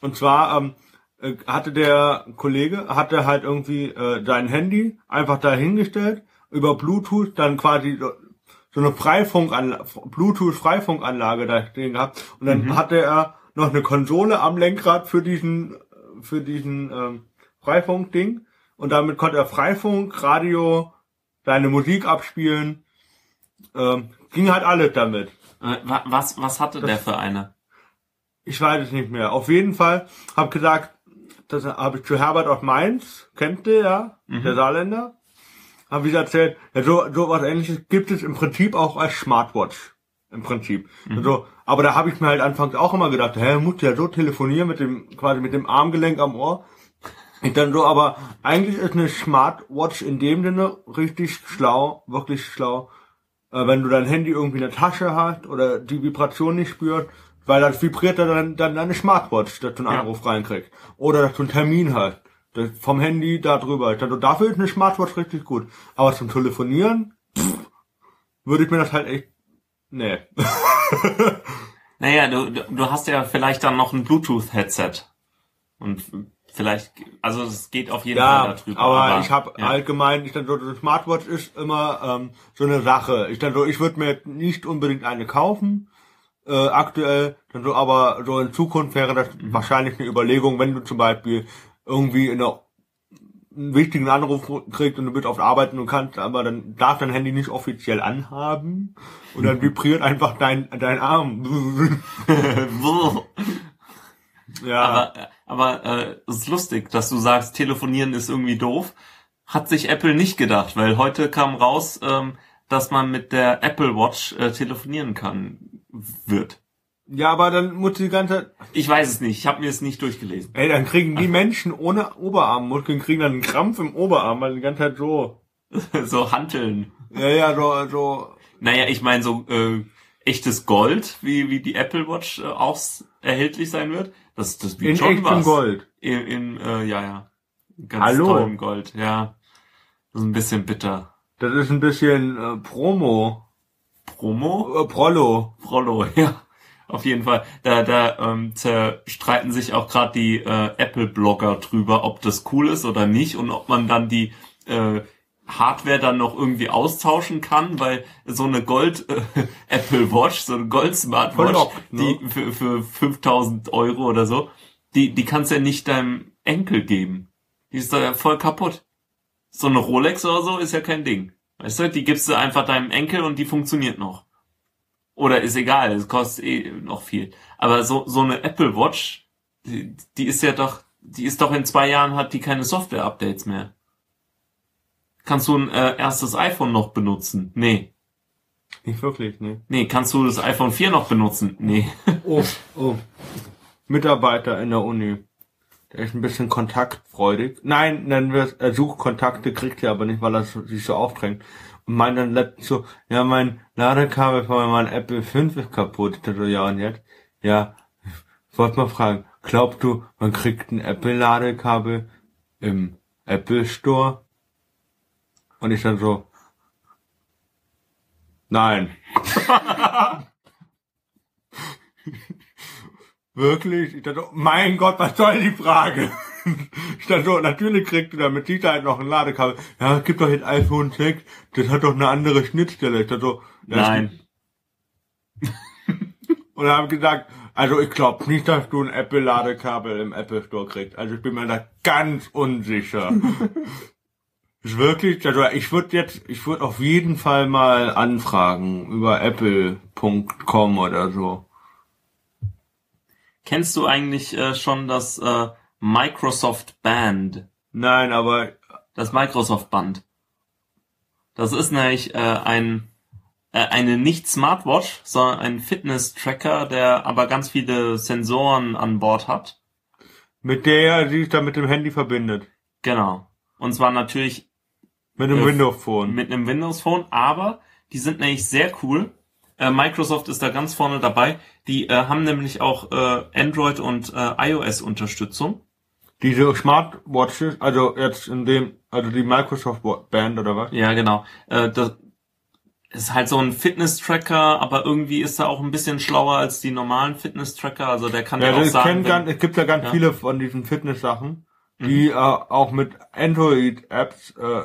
und zwar ähm, äh, hatte der Kollege, hatte halt irgendwie äh, sein Handy einfach da hingestellt, über Bluetooth dann quasi so, so eine Freifunkanlage, Bluetooth-Freifunkanlage da stehen gehabt. Und dann hatte er noch eine Konsole am Lenkrad für diesen, für diesen ähm, Freifunk-Ding. Und damit konnte er Freifunk, Radio, seine Musik abspielen. Ähm, ging halt alles damit. Äh, wa- was, was hatte der für eine? Ich weiß es nicht mehr. Auf jeden Fall habe gesagt, das habe ich zu Herbert aus Mainz, kennt ihr ja, der Saarländer, habe ich erzählt, ja, so, so was ähnliches gibt es im Prinzip auch als Smartwatch. Im Prinzip. Also, aber da habe ich mir halt anfangs auch immer gedacht, hä, musst du ja so telefonieren mit dem, quasi mit dem Armgelenk am Ohr. Ich dann so, aber eigentlich ist eine Smartwatch in dem Sinne richtig schlau, wirklich schlau, äh, wenn du dein Handy irgendwie in der Tasche hast oder die Vibration nicht spürst, weil das vibriert dann, dann deine Smartwatch, dass du einen Ja. Anruf reinkriegst. Oder dass du einen Termin hast. Vom Handy da drüber. Also dafür ist eine Smartwatch richtig gut. Aber zum Telefonieren, pff, würde ich mir das halt echt, nee. Naja, du, du hast ja vielleicht dann noch ein Bluetooth-Headset. Und vielleicht, also es geht auf jeden Fall Ja, darüber. aber, ich habe ja. allgemein, ich dann so, eine Smartwatch ist immer ähm, so eine Sache. Ich dann so, ich würde mir nicht unbedingt eine kaufen, äh, aktuell, dann so, aber so in Zukunft wäre das Mhm. wahrscheinlich eine Überlegung, wenn du zum Beispiel irgendwie in einer einen wichtigen Anruf kriegst und du bist auf Arbeit und kannst, aber dann darf dein Handy nicht offiziell anhaben und dann vibriert einfach dein dein Arm. ja, aber aber äh, es ist lustig, dass du sagst, telefonieren ist irgendwie doof. Hat sich Apple nicht gedacht, weil heute kam raus, ähm, dass man mit der Apple Watch äh, telefonieren kann wird. ja, aber dann muss die ganze Ich weiß es nicht, ich habe mir es nicht durchgelesen. Ey, dann kriegen die Menschen ohne Oberarmmuskeln kriegen dann einen Krampf im Oberarm, weil die ganze Zeit so. so Hanteln. Ja, ja, so, so. Naja, ich meine so äh, echtes Gold, wie wie die Apple Watch äh, auch erhältlich sein wird. Das das wiegt In schon echtem was. Gold. In, in äh, ja ja. Ganz Hallo? tollem Gold, ja. Das ist ein bisschen bitter. Das ist ein bisschen äh, Promo. Promo? Äh, Prollo. Prollo, ja. Auf jeden Fall. Da, da ähm, zerstreiten sich auch gerade die äh, Apple-Blogger drüber, ob das cool ist oder nicht und ob man dann die äh, Hardware dann noch irgendwie austauschen kann, weil so eine Gold äh, Apple Watch, so eine Gold Smartwatch, Verlockt, ne? die für, für 5000 Euro oder so, die, die kannst du ja nicht deinem Enkel geben. Die ist da ja voll kaputt. So eine Rolex oder so ist ja kein Ding. Weißt du, die gibst du einfach deinem Enkel und die funktioniert noch. Oder ist egal, es kostet eh noch viel. Aber so, so eine Apple Watch, die, die ist ja doch, die ist doch in zwei Jahren hat die keine Software-Updates mehr. Kannst du ein äh, erstes iPhone noch benutzen? Nee. Nicht wirklich, ne. Nee, kannst du das iPhone 4 noch benutzen? Nee. Oh, oh. Mitarbeiter in der Uni. Der ist ein bisschen kontaktfreudig. Nein, nennen wir es, er sucht Kontakte, kriegt er aber nicht, weil er sich so aufdrängt. Und meint dann letztens so, ja, mein Ladekabel von meinem Apple 5 ist kaputt. Ich so, ja, und jetzt? Ja, wollte mal fragen, glaubst du, man kriegt ein Apple-Ladekabel im Apple Store? Und ich dann so, nein. Wirklich? Ich dachte, mein Gott, was soll die Frage? Ich dachte, so, natürlich kriegt du da mit Sicherheit noch ein Ladekabel. Ja, es gibt doch jetzt iPhone 6, das hat doch eine andere Schnittstelle. Ich dachte so, Nein. Und dann habe ich gesagt, also ich glaube nicht, dass du ein Apple-Ladekabel im Apple Store kriegst. Also ich bin mir da ganz unsicher. ist wirklich, also ich würde jetzt, ich würde auf jeden Fall mal anfragen über apple.com oder so. Kennst du eigentlich äh, schon das äh, Microsoft Band? Nein, aber Das Microsoft Band. Das ist nämlich äh, ein äh, eine nicht Smartwatch, sondern ein Fitness-Tracker, der aber ganz viele Sensoren an Bord hat. mit der er sich dann mit dem Handy verbindet. Genau. Und zwar natürlich Mit dem Äh, Windows Phone. mit einem Windows Phone, aber die sind nämlich sehr cool. Äh, Microsoft ist da ganz vorne dabei. Die äh, haben nämlich auch äh, Android und äh, iOS Unterstützung. Diese Smartwatches, also jetzt in dem, also die Microsoft Band oder was? Ja, genau. Äh, das ist halt so ein Fitness-Tracker, aber irgendwie ist er auch ein bisschen schlauer als die normalen Fitness-Tracker. Also der kann Ja, auch also ich sagen, wenn, ganz, es gibt ja ganz Ja. viele von diesen Fitness-Sachen, die äh, auch mit Android-Apps äh,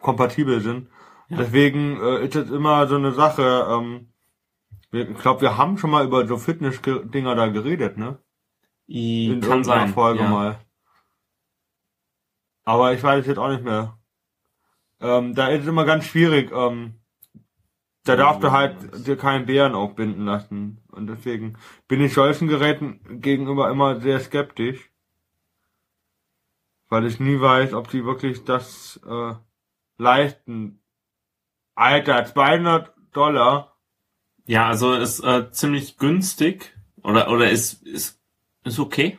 kompatibel sind. Deswegen äh, ist es immer so eine Sache, ähm, ich glaube, wir haben schon mal über so Fitness-Dinger da geredet, ne? I- In kann sein. Folge ja. mal. Aber ich weiß es jetzt auch nicht mehr. Ähm, da ist es immer ganz schwierig. Ähm, da darfst du halt dir keinen Bären aufbinden lassen. Und deswegen bin ich solchen Geräten gegenüber immer sehr skeptisch. Weil ich nie weiß, ob die wirklich das äh, leisten. Alter, 200 Dollar. Ja, also ist äh, ziemlich günstig oder oder ist ist ist okay.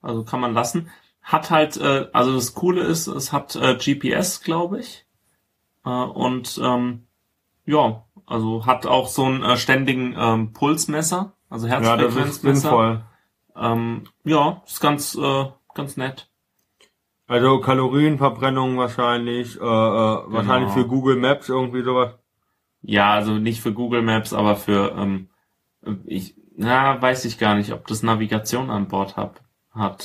Also kann man lassen. Hat halt, äh, also das Coole ist, es hat äh, GPS, glaube ich. Äh, und ähm, ja, also hat auch so einen äh, ständigen ähm, Pulsmesser, also Ja, das ist Herzfrequenzmesser. sinnvoll. ähm, ja, ist ganz äh, ganz nett. Also Kalorienverbrennung wahrscheinlich, äh, äh, wahrscheinlich Genau. für Google Maps irgendwie sowas. Ja, also nicht für Google Maps, aber für ähm, ich na weiß ich gar nicht, ob das Navigation an Bord hab, hat.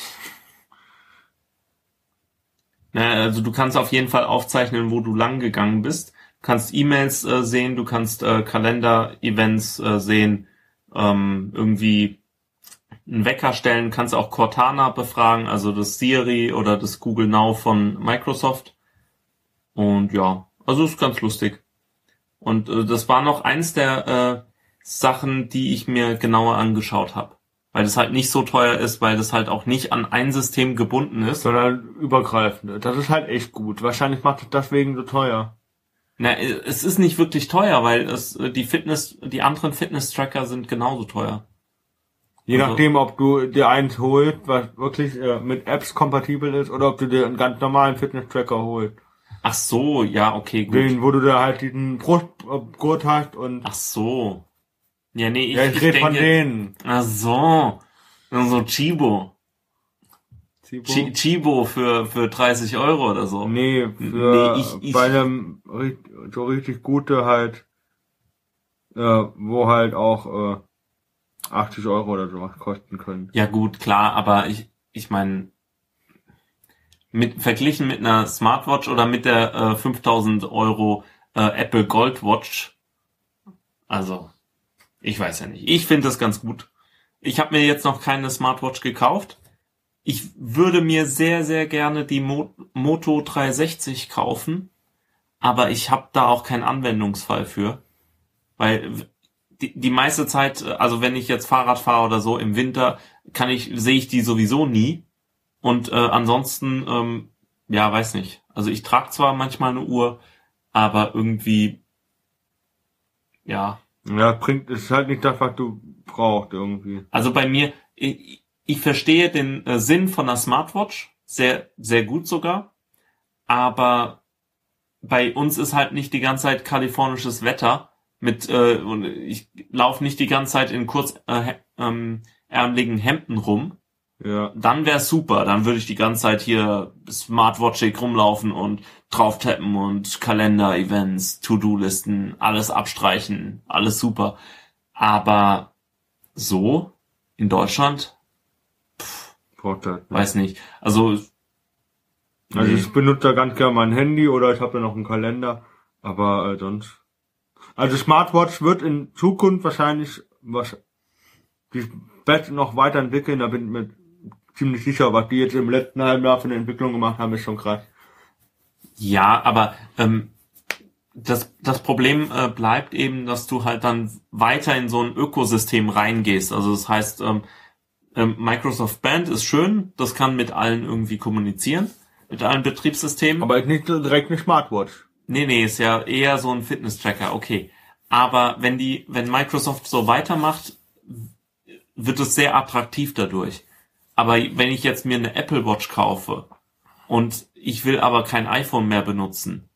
Na, also du kannst auf jeden Fall aufzeichnen, wo du lang gegangen bist. Du kannst E-Mails äh, sehen, du kannst äh, Kalender-Events äh, sehen, ähm, irgendwie einen Wecker stellen, kannst auch Cortana befragen, also das Siri oder das Google Now von Microsoft. Und ja, also ist ganz lustig. Und äh, das war noch eins der äh, Sachen, die ich mir genauer angeschaut habe. Weil das halt nicht so teuer ist, weil das halt auch nicht an ein System gebunden ist. sondern übergreifend. Das ist halt echt gut. Wahrscheinlich macht es deswegen so teuer. Na, äh, es ist nicht wirklich teuer, weil es äh, die Fitness, die anderen Fitness-Tracker sind genauso teuer. Je Also- nachdem, ob du dir eins holst, was wirklich äh, mit Apps kompatibel ist, oder ob du dir einen ganz normalen Fitness-Tracker holst. Ach so, ja, okay, gut. Den, wo du da halt diesen Brustgurt hast und Ach so. Ja, nee, ich, ja, ich, ich rede von denen. Ach so. So Chibo. Zibo? Chi Chibo für, für 30 Euro oder so. Nee, für Nee, ich- ich- bei einem so richtig gute halt, äh, wo halt auch äh, 80 Euro oder sowas kosten können. Ja gut, klar, aber ich, ich meine, mit, verglichen mit einer Smartwatch oder mit der äh, 5000 Euro äh, Apple Gold Watch, also, ich weiß ja nicht. Ich finde das ganz gut. Ich habe mir jetzt noch keine Smartwatch gekauft. Ich würde mir sehr, sehr gerne die Mo Moto 360 kaufen, aber ich habe da auch keinen Anwendungsfall für, weil die, die meiste Zeit, also wenn ich jetzt Fahrrad fahre oder so im Winter, kann ich, sehe ich die sowieso nie. Und äh, ansonsten, ähm, ja, weiß nicht. Also ich trage zwar manchmal eine Uhr, aber irgendwie, ja. Ja, bringt, ist halt nicht das, was du brauchst irgendwie. Also bei mir, ich, ich verstehe den äh, Sinn von einer Smartwatch sehr, sehr gut sogar, aber bei uns ist halt nicht die ganze Zeit kalifornisches Wetter mit äh, und ich laufe nicht die ganze Zeit in kurz äh, ähm, ärmeligen Hemden rum. Ja. Dann wäre super. Dann würde ich die ganze Zeit hier smartwatchig rumlaufen und drauf tappen und Kalender, Events, To-Do-Listen, alles abstreichen, alles super. Aber so, in Deutschland, Vorteil. weiß nicht. Also, Also nee. ich benutze da ganz gerne mein Handy oder ich habe da noch einen Kalender, aber äh, sonst. Also Smartwatch wird in Zukunft wahrscheinlich was die Bett noch weiterentwickeln, da bin ich mir ziemlich sicher, was die jetzt im letzten halben Jahr für eine Entwicklung gemacht haben, ist schon krass. Ja, aber ähm, das, das Problem äh, bleibt eben, dass du halt dann weiter in so ein Ökosystem reingehst. Also das heißt, ähm, ähm, Microsoft Band ist schön, das kann mit allen irgendwie kommunizieren, mit allen Betriebssystemen. Aber nicht direkt eine Smartwatch. Nee, nee, ist ja eher so ein Fitness-Tracker, okay. Aber wenn die, wenn Microsoft so weitermacht, wird es sehr attraktiv dadurch. Aber wenn ich jetzt mir eine Apple Watch kaufe und ich will aber kein iPhone mehr benutzen,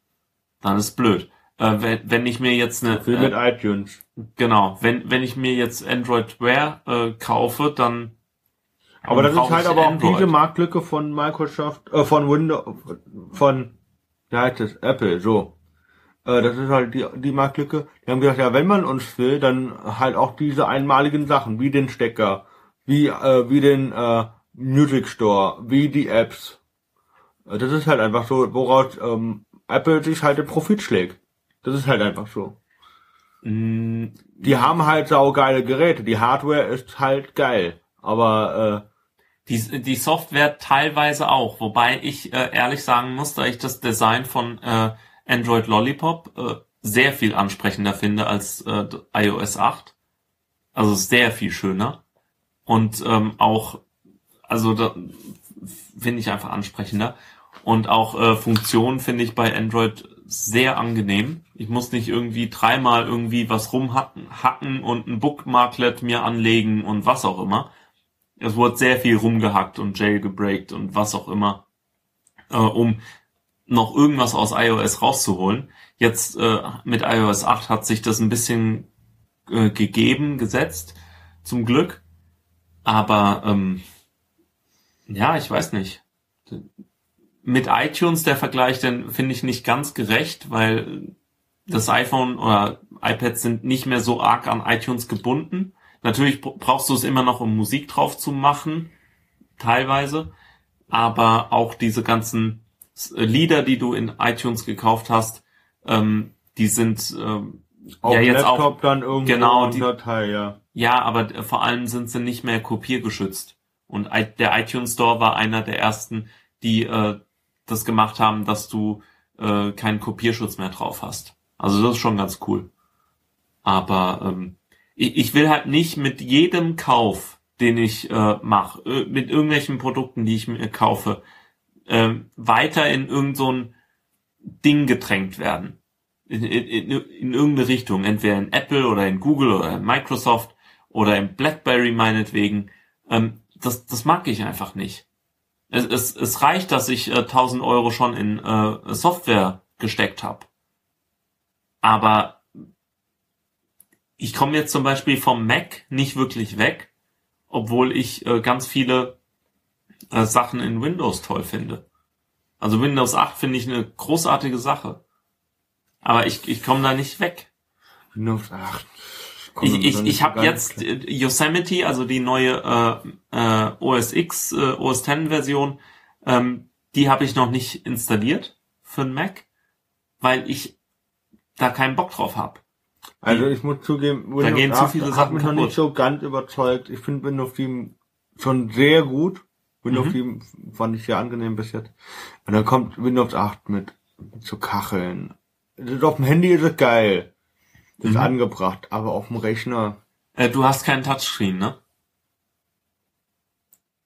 dann ist blöd. Äh, wenn, wenn ich mir jetzt eine, Wie mit äh, iTunes. genau, wenn, wenn ich mir jetzt Android Wear äh, kaufe, dann Aber das ist halt aber auch Android. diese Marktlücke von Microsoft, äh, von Windows, von, wie heißt es, Apple, so. Äh, das ist halt die, die Marktlücke. Die haben gesagt, ja, wenn man uns will, dann halt auch diese einmaligen Sachen, wie den Stecker, wie, äh, wie den, äh, Music Store, wie die Apps. Äh, Das ist halt einfach so, woraus, ähm, Apple sich halt den Profit schlägt. Das ist halt einfach so. mh, Die haben halt saugeile Geräte. Die Hardware ist halt geil. Aber, äh, Die, die Software teilweise auch, wobei ich äh, ehrlich sagen muss, da ich das Design von äh, Android Lollipop äh, sehr viel ansprechender finde als äh, iOS 8. Also sehr viel schöner. Und ähm, auch, also da finde ich einfach ansprechender. Und auch äh, Funktionen finde ich bei Android sehr angenehm. Ich muss nicht irgendwie dreimal irgendwie was rumhacken hacken und ein Bookmarklet mir anlegen und was auch immer. Es wurde sehr viel rumgehackt und jailgebreakt und was auch immer, äh, um noch irgendwas aus iOS rauszuholen. Jetzt äh, mit iOS 8 hat sich das ein bisschen äh, gegeben, gesetzt, zum Glück. Aber ähm, ja, ich weiß nicht. Mit iTunes der Vergleich, den finde ich nicht ganz gerecht, weil das iPhone oder iPad sind nicht mehr so arg an iTunes gebunden. Natürlich br- brauchst du es immer noch, um Musik drauf zu machen, teilweise. Aber auch diese ganzen äh, Lieder, die du in iTunes gekauft hast, ähm, die sind ähm, auf ja jetzt auch Laptop dann irgendwo genau, die- Datei, ja. ja, aber vor allem sind sie nicht mehr kopiergeschützt. Und i- der iTunes Store war einer der ersten, die äh, das gemacht haben, dass du äh, keinen Kopierschutz mehr drauf hast. Also das ist schon ganz cool. Aber ähm, ich, ich will halt nicht mit jedem Kauf, den ich äh, mache, äh, mit irgendwelchen Produkten, die ich mir kaufe, ähm, weiter in irgend so ein Ding gedrängt werden. In, in, in, in irgendeine Richtung, entweder in Apple oder in Google oder in Microsoft oder in BlackBerry meinetwegen. Ähm, das, das mag ich einfach nicht. Es, es, es reicht, dass ich äh, 1000 Euro schon in äh, Software gesteckt habe. Aber ich komme jetzt zum Beispiel vom Mac nicht wirklich weg, obwohl ich äh, ganz viele äh, Sachen in Windows toll finde. Also Windows 8 finde ich eine großartige Sache. Aber ich, ich komme da nicht weg. Windows 8. Ich, ich, ich habe jetzt äh, Yosemite, also die neue äh, äh, OS X, äh, OS X Version, ähm, die habe ich noch nicht installiert für den Mac, weil ich da keinen Bock drauf habe. Also ich muss zugeben, Windows gehen zu 8 viele hat Sachen mich noch nicht so ganz überzeugt. Ich finde Windows 7 schon sehr gut. Windows Mhm. 7 fand ich sehr angenehm bis jetzt. Und dann kommt Windows 8 mit, so Kacheln. Das auf dem Handy ist es geil. Das ist Mhm. angebracht, aber auf dem Rechner. Äh, du hast keinen Touchscreen, ne?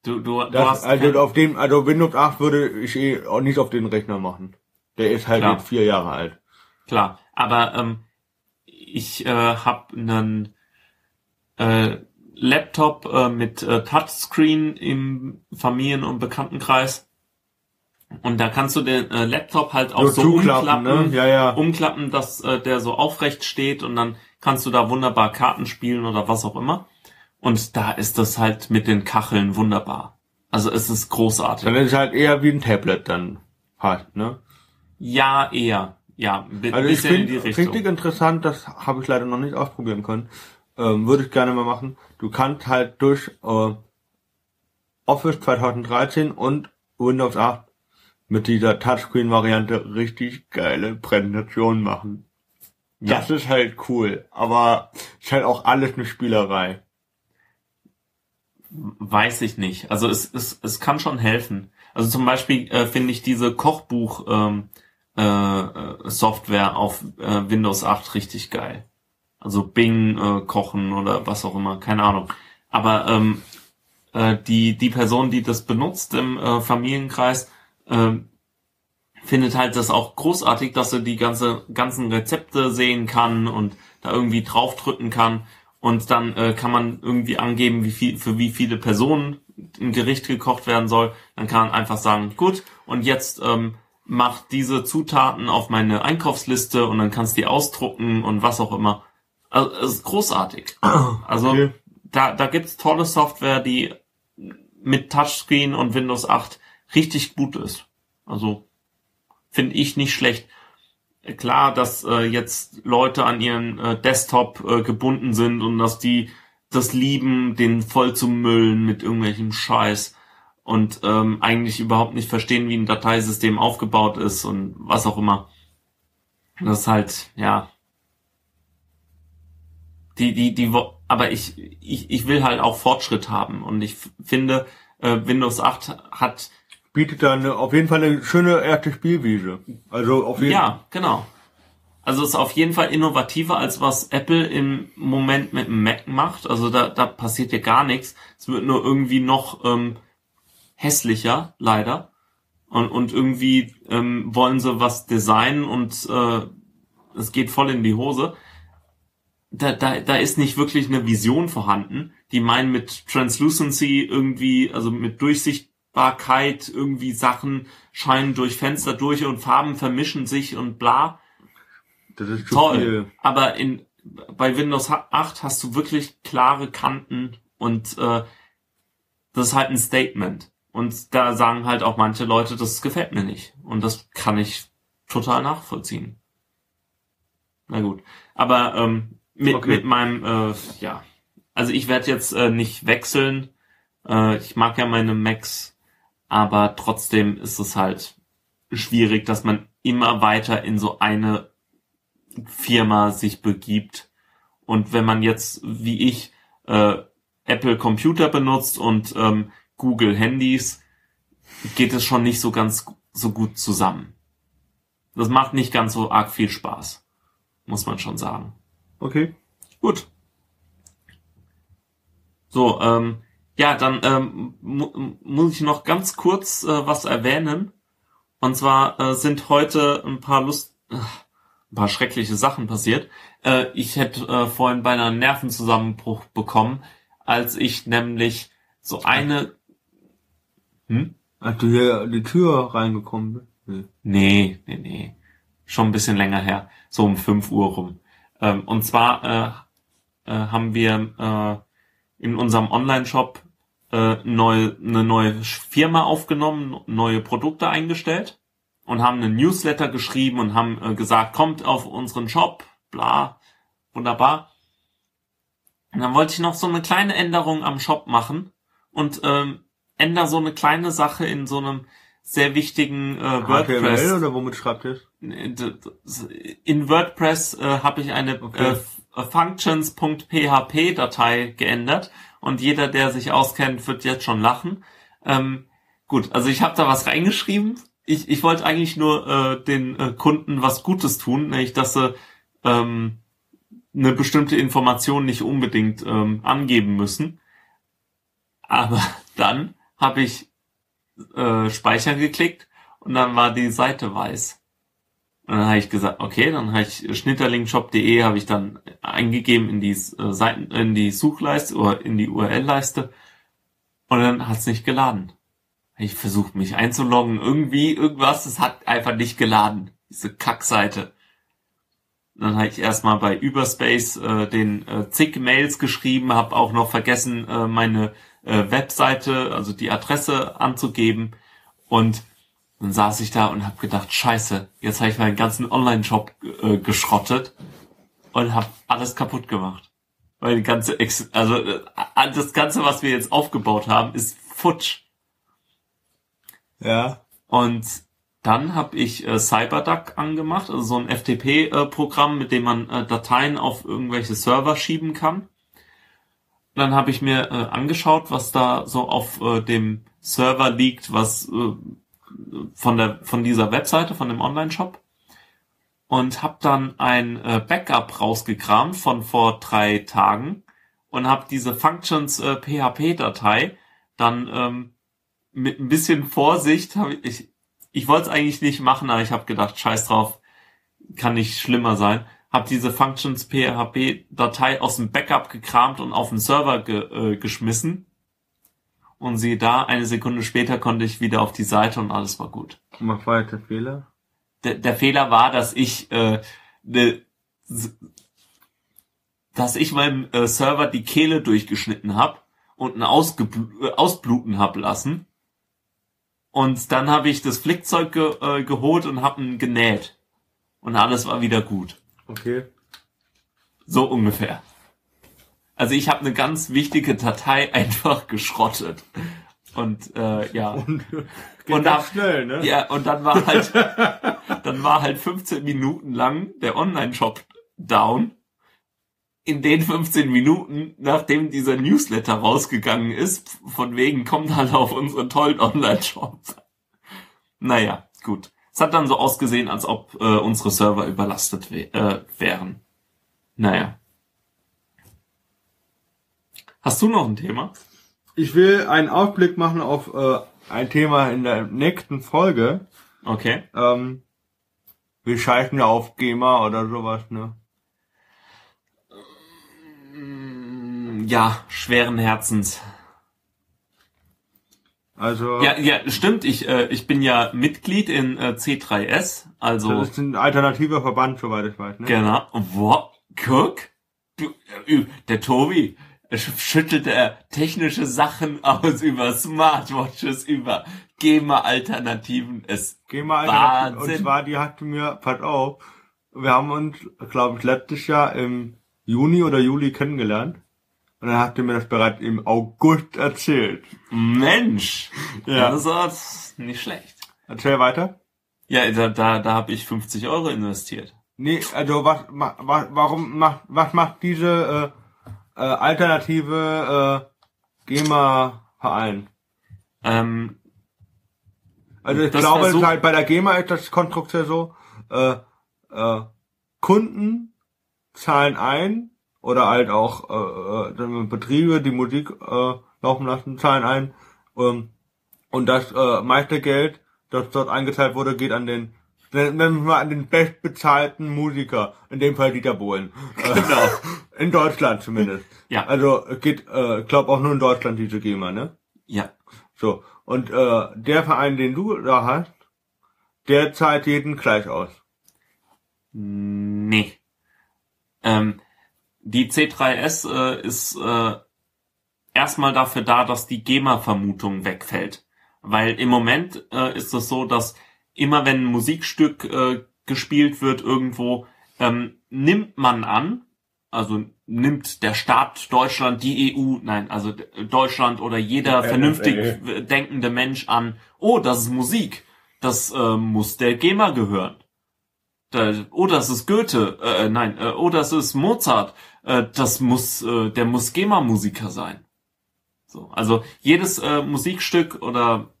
Du, du, du Das, hast also auf dem, also Windows 8 würde ich eh auch nicht auf den Rechner machen. Der ist halt Klar. jetzt vier Jahre alt. klar. Aber ähm, ich äh, habe einen äh, Laptop äh, mit äh, Touchscreen im Familien- und Bekanntenkreis. Und da kannst du den äh, Laptop halt auch so, umklappen, ne? Ja, ja. umklappen, dass äh, der so aufrecht steht und dann kannst du da wunderbar Karten spielen oder was auch immer. Und da ist das halt mit den Kacheln wunderbar. Also es ist großartig. Dann ist es halt eher wie ein Tablet dann halt, ne? Ja, eher. Ja, ein Also ich bisschen in die Richtung. richtig interessant, das habe ich leider noch nicht ausprobieren können. ähm, würde ich gerne mal machen. Du kannst halt durch äh, Office 2013 und Windows 8 mit dieser Touchscreen-Variante richtig geile Präsentationen machen. Das ist halt cool, aber ist halt auch alles eine Spielerei. Weiß ich nicht. Also es, es, es kann schon helfen. Also zum Beispiel äh, finde ich diese Kochbuch ähm, äh, Software auf äh, Windows 8 richtig geil. Also Bing äh, kochen oder was auch immer, keine Ahnung. Aber ähm, äh, die die Person, die das benutzt im äh, Familienkreis, äh, findet halt das auch großartig, dass er die ganze ganzen Rezepte sehen kann und da irgendwie draufdrücken kann und dann äh, kann man irgendwie angeben, wie viel für wie viele Personen ein Gericht gekocht werden soll. Dann kann man einfach sagen, gut und jetzt ähm, mach diese Zutaten auf meine Einkaufsliste und dann kannst du die ausdrucken und was auch immer. Also, es ist großartig. Also Okay. da, da gibt's tolle Software, die mit Touchscreen und Windows 8 richtig gut ist. Also finde ich nicht schlecht. Klar, dass äh, jetzt Leute an ihren äh, Desktop äh, gebunden sind und dass die das lieben, den voll zu müllen mit irgendwelchem Scheiß und ähm, eigentlich überhaupt nicht verstehen, wie ein Dateisystem aufgebaut ist und was auch immer. Das ist halt, ja. Die, die, die, aber ich, ich, ich will halt auch Fortschritt haben und ich finde, äh, Windows 8 hat, Bietet da eine, auf jeden Fall eine schöne erste Spielwiese. Also auf jeden ja, genau. Also es ist auf jeden Fall innovativer als was Apple im Moment mit dem Mac macht. Also da, da passiert ja gar nichts. Es wird nur irgendwie noch ähm, hässlicher, leider. Und, und irgendwie ähm, wollen sie was designen und äh, es geht voll in die Hose. Da, da, da ist nicht wirklich eine Vision vorhanden. Die meinen mit Translucency irgendwie, also mit Durchsichtbarkeit, irgendwie Sachen scheinen durch Fenster durch und Farben vermischen sich und bla. Das ist Toll. viel. Aber in, bei Windows 8 hast du wirklich klare Kanten und äh, das ist halt ein Statement. Und da sagen halt auch manche Leute, das gefällt mir nicht. Und das kann ich total nachvollziehen. Na gut. Aber ähm, mit, Okay. mit meinem, äh, ja. Also ich werde jetzt äh, nicht wechseln. Äh, ich mag ja meine Macs, aber trotzdem ist es halt schwierig, dass man immer weiter in so eine Firma sich begibt. Und wenn man jetzt, wie ich, äh, Apple Computer benutzt und ähm, Google Handys, geht es schon nicht so ganz so gut zusammen. Das macht nicht ganz so arg viel Spaß, muss man schon sagen. Okay. Gut. So, ähm, ja, dann ähm, mu muss ich noch ganz kurz äh, was erwähnen. Und zwar äh, sind heute ein paar Lust, äh, ein paar schreckliche Sachen passiert. Äh, ich hätte äh, vorhin beinahe einen Nervenzusammenbruch bekommen, als ich nämlich so eine. Hm? Als du hier die Tür reingekommen bist. Nee. Nee, nee, nee. Schon ein bisschen länger her. So um 5 Uhr rum. Ähm, und zwar äh, äh, haben wir äh, in unserem Online-Shop äh, neu, eine neue Firma aufgenommen, neue Produkte eingestellt und haben einen Newsletter geschrieben und haben äh, gesagt, kommt auf unseren Shop, bla, wunderbar. Und dann wollte ich noch so eine kleine Änderung am Shop machen und ähm, ändere so eine kleine Sache in so einem sehr wichtigen äh, WordPress. HTML oder womit schreibt ihr es? In WordPress äh, habe ich eine Okay. äh, Functions.php-Datei geändert und jeder, der sich auskennt, wird jetzt schon lachen. Ähm, gut, also ich habe da was reingeschrieben. Ich, ich wollte eigentlich nur äh, den äh, Kunden was Gutes tun, nämlich dass sie ähm, eine bestimmte Information nicht unbedingt ähm, angeben müssen. Aber dann habe ich äh, Speichern geklickt und dann war die Seite weiß. Und dann habe ich gesagt, okay, dann habe ich schnitterlingshop.de habe ich dann eingegeben in die äh, Seiten, in die Suchleiste oder in die URL-Leiste und dann hat's nicht geladen. Ich versucht mich einzuloggen, irgendwie, irgendwas, es hat einfach nicht geladen. Diese Kackseite. Dann habe ich erstmal bei Überspace äh, den äh, zig Mails geschrieben, habe auch noch vergessen, äh, meine äh, Webseite, also die Adresse anzugeben. Und dann saß ich da und habe gedacht, scheiße, jetzt habe ich meinen ganzen Online-Shop äh, geschrottet und habe alles kaputt gemacht. Weil die ganze, Ex also äh, das Ganze, was wir jetzt aufgebaut haben, ist futsch. Ja. Und dann habe ich äh, CyberDuck angemacht, also so ein FTP-Programm, mit dem man äh, Dateien auf irgendwelche Server schieben kann. Dann habe ich mir äh, angeschaut, was da so auf äh, dem Server liegt, was äh, von der von dieser Webseite, von dem Online-Shop. Und habe dann ein äh, Backup rausgekramt von vor drei Tagen und habe diese Functions äh, dann ähm, mit ein bisschen Vorsicht habe ich ich wollte es eigentlich nicht machen, aber ich habe gedacht, scheiß drauf, kann nicht schlimmer sein. Hab diese Functions PHP Datei aus dem Backup gekramt und auf den Server ge, äh, geschmissen. Und siehe da, eine Sekunde später konnte ich wieder auf die Seite und alles war gut. Was war jetzt der Fehler? Der, der Fehler war, dass ich äh, ne, dass ich meinem äh, Server die Kehle durchgeschnitten habe und ein Ausgebl äh, Ausbluten hab lassen und dann habe ich das Flickzeug ge äh, geholt und habe ihn genäht. Und alles war wieder gut. Okay. So ungefähr. Also ich habe eine ganz wichtige Datei einfach geschrottet. Und äh, ja. Und, Und ab- schnell, ne? Ja, und dann war halt dann war halt 15 Minuten lang der Online-Shop down. In den 15 Minuten, nachdem dieser Newsletter rausgegangen ist, von wegen kommt halt auf unseren tollen Online-Shop. Naja, gut. Es hat dann so ausgesehen, als ob äh, unsere Server überlastet äh, wären. Naja. Hast du noch ein Thema? Ich will einen Ausblick machen auf äh, ein Thema in der nächsten Folge. Okay. Ähm, wir scheißen ja auf GEMA oder sowas, ne? Ja, schweren Herzens. Also Ja, ja, stimmt. Ich, äh, ich bin ja Mitglied in äh, C3S, also das ist ein alternativer Verband, soweit ich weiß, ne? genau. Wo? Guck, du, äh, der Tobi äh, sch- schüttelt er technische Sachen aus über Smartwatches, über GEMA-Alternativen. Es GEMA Alternativ. Wahnsinn. Und zwar, die hat mir, pass auf, wir haben uns, glaube ich, letztes Jahr im Juni oder Juli kennengelernt. Und dann er mir das bereits im August erzählt. Mensch, Ja. das ist nicht schlecht. Erzähl weiter. Ja, da, da, da habe ich 50 Euro investiert. Nee, also was, ma- wa, warum macht, was macht diese äh, äh, alternative äh, GEMA-Verein? Ähm, Also ich glaube, versucht- halt bei der GEMA ist das Konstrukt ja so, äh, äh, Kunden zahlen ein oder halt auch äh, äh, Betriebe, die Musik äh, laufen lassen, zahlen ein ähm, und das äh, meiste Geld, das dort eingezahlt wurde, geht an den nennen wir mal an den bestbezahlten Musiker, in dem Fall Dieter Bohlen. Äh, Genau. In Deutschland zumindest. Ja. Also geht, äh, glaub auch nur in Deutschland diese GEMA, ne? ja, So, und äh, der Verein, den du da hast, der zahlt jeden gleich aus. Nee. Ähm, die C3S äh, ist äh, erstmal dafür da, dass die GEMA-Vermutung wegfällt. Weil im Moment äh, ist es so, dass immer wenn ein Musikstück äh, gespielt wird irgendwo, ähm, nimmt man an, also nimmt der Staat Deutschland, die EU, nein, also Deutschland oder jeder Die vernünftig NSA. denkende Mensch an, oh, das ist Musik, das äh, muss der GEMA gehören. Da, oh, das ist Goethe, äh, nein, äh, oh, das ist Mozart, äh, das muss, äh, der muss GEMA-Musiker sein. So, also jedes äh, Musikstück oder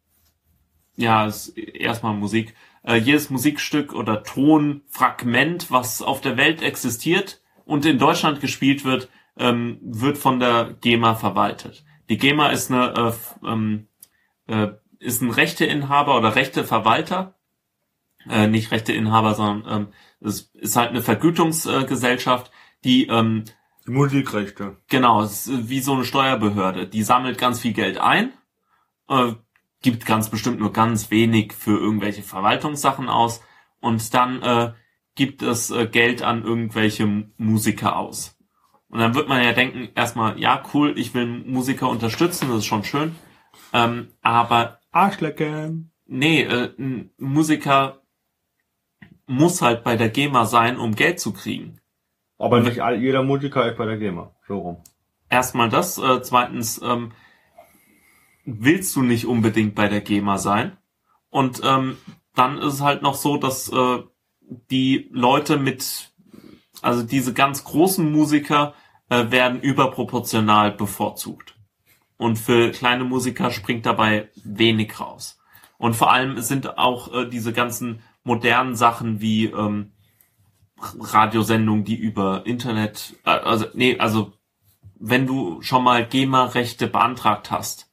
ja, ist erstmal Musik, äh, jedes Musikstück oder Tonfragment, was auf der Welt existiert und in Deutschland gespielt wird, ähm, wird von der GEMA verwaltet. Die GEMA ist eine äh, ähm, äh, ist ein Rechteinhaber oder Rechteverwalter, äh, nicht Rechteinhaber, sondern ähm, es ist halt eine Vergütungsgesellschaft, äh, die ähm, Die Musikrechte. Genau, es ist wie so eine Steuerbehörde. Die sammelt ganz viel Geld ein, äh, gibt ganz bestimmt nur ganz wenig für irgendwelche Verwaltungssachen aus und dann äh, gibt es äh, Geld an irgendwelche Musiker aus. Und dann wird man ja denken, erstmal, ja, cool, ich will Musiker unterstützen, das ist schon schön. Ähm, aber Arschlecken. nee, äh, ein Musiker muss halt bei der GEMA sein, um Geld zu kriegen. Aber nicht all, jeder Musiker ist bei der GEMA. So rum. Erstmal das. Äh, zweitens, ähm, willst du nicht unbedingt bei der GEMA sein. Und ähm, dann ist es halt noch so, dass äh, die Leute mit, also diese ganz großen Musiker äh, werden überproportional bevorzugt. Und für kleine Musiker springt dabei wenig raus. Und vor allem sind auch äh, diese ganzen modernen Sachen wie ähm, Radiosendungen, die über Internet, äh, also nee, also wenn du schon mal GEMA-Rechte beantragt hast,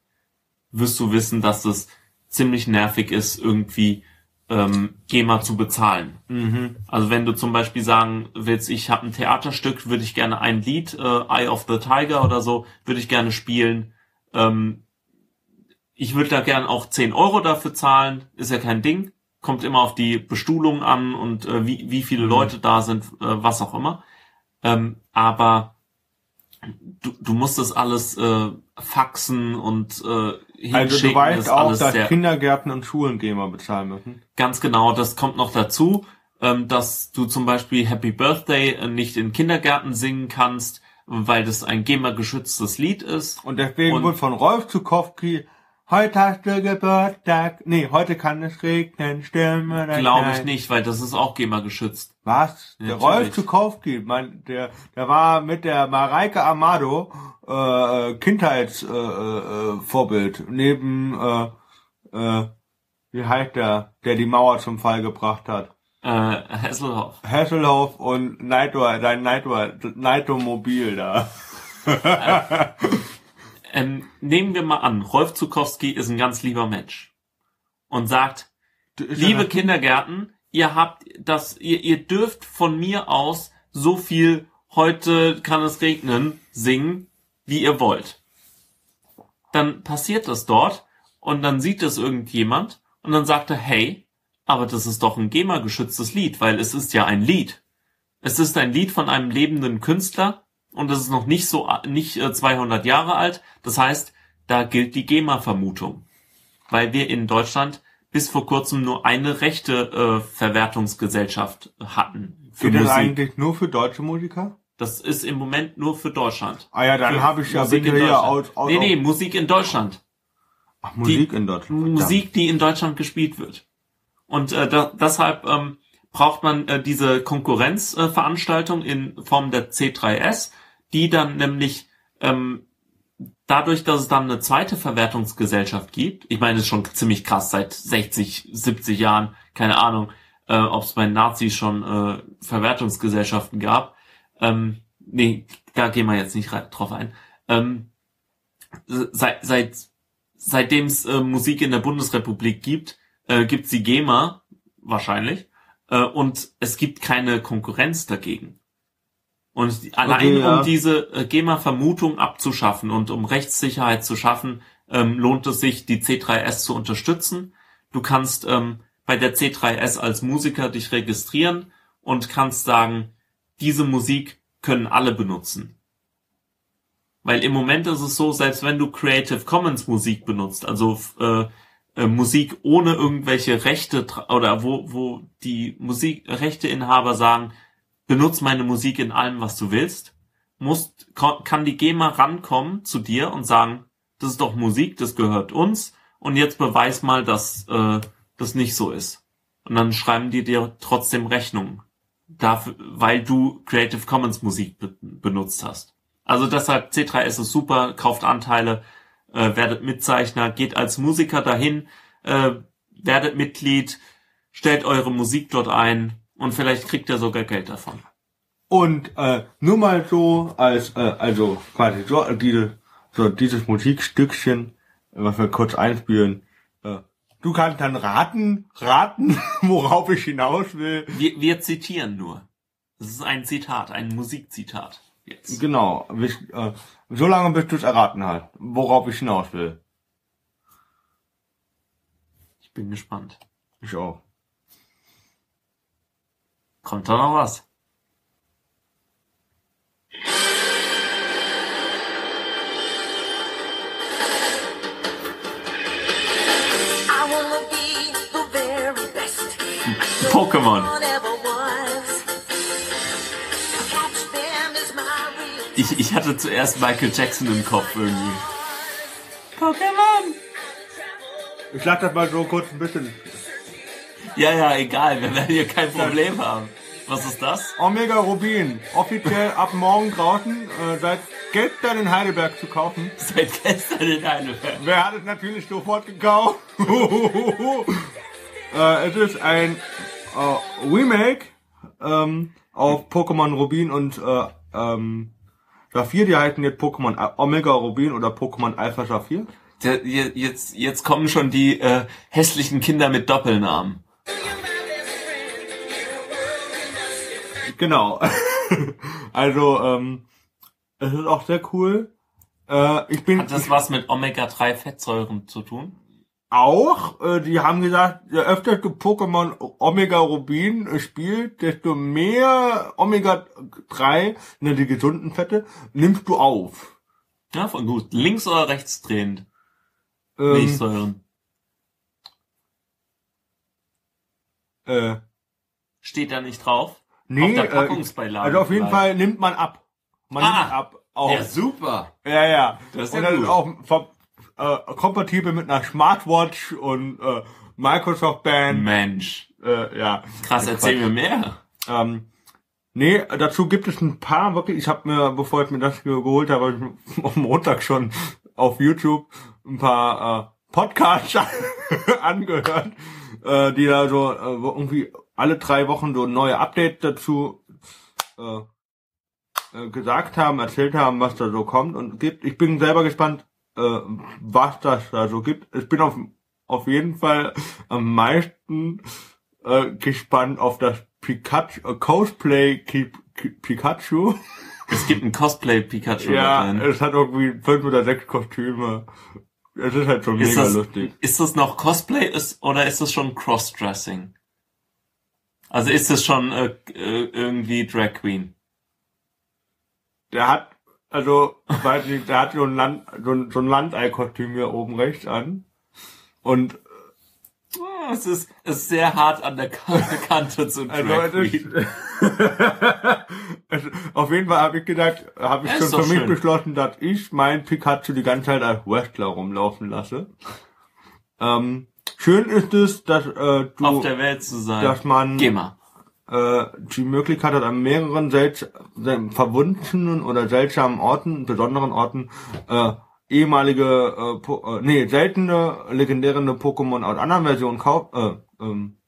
wirst du wissen, dass es ziemlich nervig ist, irgendwie ähm, GEMA zu bezahlen. Mhm. Also wenn du zum Beispiel sagen willst, ich habe ein Theaterstück, würde ich gerne ein Lied, äh, Eye of the Tiger oder so, würde ich gerne spielen. Ähm, ich würde da gern auch 10 Euro dafür zahlen, ist ja kein Ding. Kommt immer auf die Bestuhlung an und äh, wie, wie viele Mhm. Leute da sind, äh, was auch immer. Ähm, aber du, du musst das alles äh, faxen und äh, hinschicken. Also du weißt auch, alles dass sehr, Kindergärten und Schulen GEMA bezahlen müssen. Ganz genau, das kommt noch dazu, ähm, dass du zum Beispiel Happy Birthday äh, nicht in Kindergärten singen kannst, weil das ein GEMA-geschütztes Lied ist. Und deswegen Und- wurde von Rolf Zukowski, heute hast du Geburtstag, nee, heute kann es regnen, Stürme Glaube ich nicht, weil das ist auch GEMA-geschützt. Was? Ja, Der Rolf. Zukowski, mein, der, der war mit der Mareike Amado äh, Kindheitsvorbild äh, äh, Vorbild. neben äh, äh, wie heißt der, der die Mauer zum Fall gebracht hat. Äh, Hasselhoff. Hasselhoff und Naito, dein Naito, Naito Mobil da. Ähm, nehmen wir mal an, Rolf Zukowski ist ein ganz lieber Mensch und sagt, liebe Kindergärten, ihr habt das, ihr, ihr dürft von mir aus so viel heute kann es regnen singen, wie ihr wollt. Dann passiert das dort und dann sieht es irgendjemand und dann sagt er, hey, aber das ist doch ein GEMA-geschütztes Lied, weil es ist ja ein Lied. Es ist ein Lied von einem lebenden Künstler und es ist noch nicht so, nicht äh, 200 Jahre alt. Das heißt, da gilt die GEMA-Vermutung. Weil wir in Deutschland bis vor kurzem nur eine rechte äh, Verwertungsgesellschaft hatten für Geht das Musik. eigentlich nur für deutsche Musiker? Das ist im Moment nur für Deutschland. Ah ja, dann habe ich ja Musik in Deutschland. aus, aus Nee, nee, Musik in Deutschland. Ach, Musik in Deutschland. verdammt. Musik, die in Deutschland gespielt wird. Und äh, da, deshalb ähm, braucht man äh, diese Konkurrenzveranstaltung äh, in Form der C3S, die dann nämlich ähm, dadurch, dass es dann eine zweite Verwertungsgesellschaft gibt, ich meine, das ist schon ziemlich krass, seit 60, 70 Jahren, keine Ahnung, äh, ob es bei Nazis schon äh, Verwertungsgesellschaften gab. Ähm, nee, da gehen wir jetzt nicht drauf ein. Ähm, seit, seit seitdem es äh, Musik in der Bundesrepublik gibt, äh, gibt's die GEMA wahrscheinlich äh, und es gibt keine Konkurrenz dagegen. Und allein ja. um diese äh, GEMA-Vermutung abzuschaffen und um Rechtssicherheit zu schaffen, ähm, lohnt es sich, die C3S zu unterstützen. Du kannst ähm, bei der C3S als Musiker dich registrieren und kannst sagen, diese Musik können alle benutzen. Weil im Moment ist es so, selbst wenn du Creative Commons Musik benutzt, also äh, äh, Musik ohne irgendwelche Rechte oder wo, wo die Musikrechteinhaber sagen, benutz meine Musik in allem, was du willst, musst, kann die GEMA rankommen zu dir und sagen, das ist doch Musik, das gehört uns und jetzt beweis mal, dass äh, das nicht so ist. Und dann schreiben die dir trotzdem Rechnungen dafür, weil du Creative Commons Musik be benutzt hast. Also deshalb C3S ist super, kauft Anteile, äh, werdet Mitzeichner, geht als Musiker dahin, äh, werdet Mitglied, stellt eure Musik dort ein und vielleicht kriegt ihr sogar Geld davon. Und äh, nur mal so als, äh, also quasi so, diese, so dieses Musikstückchen, was wir kurz einspielen. Äh, du kannst dann raten, raten, worauf ich hinaus will. Wir, wir zitieren nur. Das ist ein Zitat, ein Musikzitat. Jetzt. Genau, bis, äh, so lange bis du es erraten hast, worauf ich hinaus will. Ich bin gespannt. Ich auch. Kommt da noch was? Pokémon. Them Ich hatte zuerst Michael Jackson im Kopf irgendwie. Pokémon! Ich sag das mal so kurz ein bisschen. Ja, ja, egal, wir werden hier kein Problem haben. Was ist das? Omega Rubin, offiziell ab morgen draußen, äh, seit gestern in Heidelberg zu kaufen. Seit gestern in Heidelberg. Wer hat es natürlich sofort gekauft? äh, es ist ein äh, Remake ähm, auf Pokémon Rubin und äh, ähm, Saphir. Die heißen jetzt Pokémon Omega Rubin oder Pokémon Alpha Saphir. Jetzt, jetzt kommen schon die äh, hässlichen Kinder mit Doppelnamen. Genau. also, ähm, es ist auch sehr cool. Äh, ich bin Hat das was mit Omega-3-Fettsäuren zu tun? auch, äh, die haben gesagt, je öfter du Pokémon Omega Rubin spielt, desto mehr Omega 3, ne, die gesunden Fette, nimmst du auf. Ja, voll gut. Links oder rechts drehend? Ähm, Milchsäuren. Äh, Steht da nicht drauf? nee, Auf der äh, Packungsbeilage also auf jeden vielleicht. Fall nimmt man ab. Man Ah, nimmt ab. Auch. Ja, super. Ja, ja. Das ist und ja das gut. ist auch äh, kompatibel mit einer Smartwatch und äh, Microsoft Band. Mensch. Äh, ja. Krass, erzähl mir mehr. Ähm, nee, dazu gibt es ein paar wirklich. Ich habe mir, bevor ich mir das ge- geholt habe, am Montag schon auf YouTube ein paar äh, Podcasts angehört, äh, die da so äh, irgendwie alle drei Wochen so neue Updates dazu äh, äh, gesagt haben, erzählt haben, was da so kommt und gibt. Ich bin selber gespannt, äh, was das da so gibt. Ich bin auf, auf jeden Fall am meisten äh, gespannt auf das Pikachu, äh, Cosplay Ki Ki Pikachu. Es gibt ein Cosplay Pikachu ja, es hat irgendwie fünf oder sechs Kostüme. Es ist halt schon Ist mega das, lustig. ist das noch Cosplay ist, oder ist das schon Crossdressing? Also ist das schon äh, äh, irgendwie Drag Queen? Der hat, also, weiß nicht, der hat so ein Land, so ein, so ein Landei-Kostüm hier oben rechts an. Und es ist, es ist sehr hart an der Ka- Kante zu Also Drag also, auf jeden Fall habe ich gedacht, habe ich Ja, schon für mich schön. beschlossen, dass ich mein Pikachu die ganze Zeit als Wrestler rumlaufen lasse. Ähm, schön ist es, dass äh, du, Auf der Welt zu sein. dass man äh, die Möglichkeit hat, an mehreren selts sel- verwunschenen oder seltsamen Orten, besonderen Orten, äh, ehemalige, äh, po äh, nee, seltene, legendäre Pokémon aus anderen Versionen kauf äh, ähm,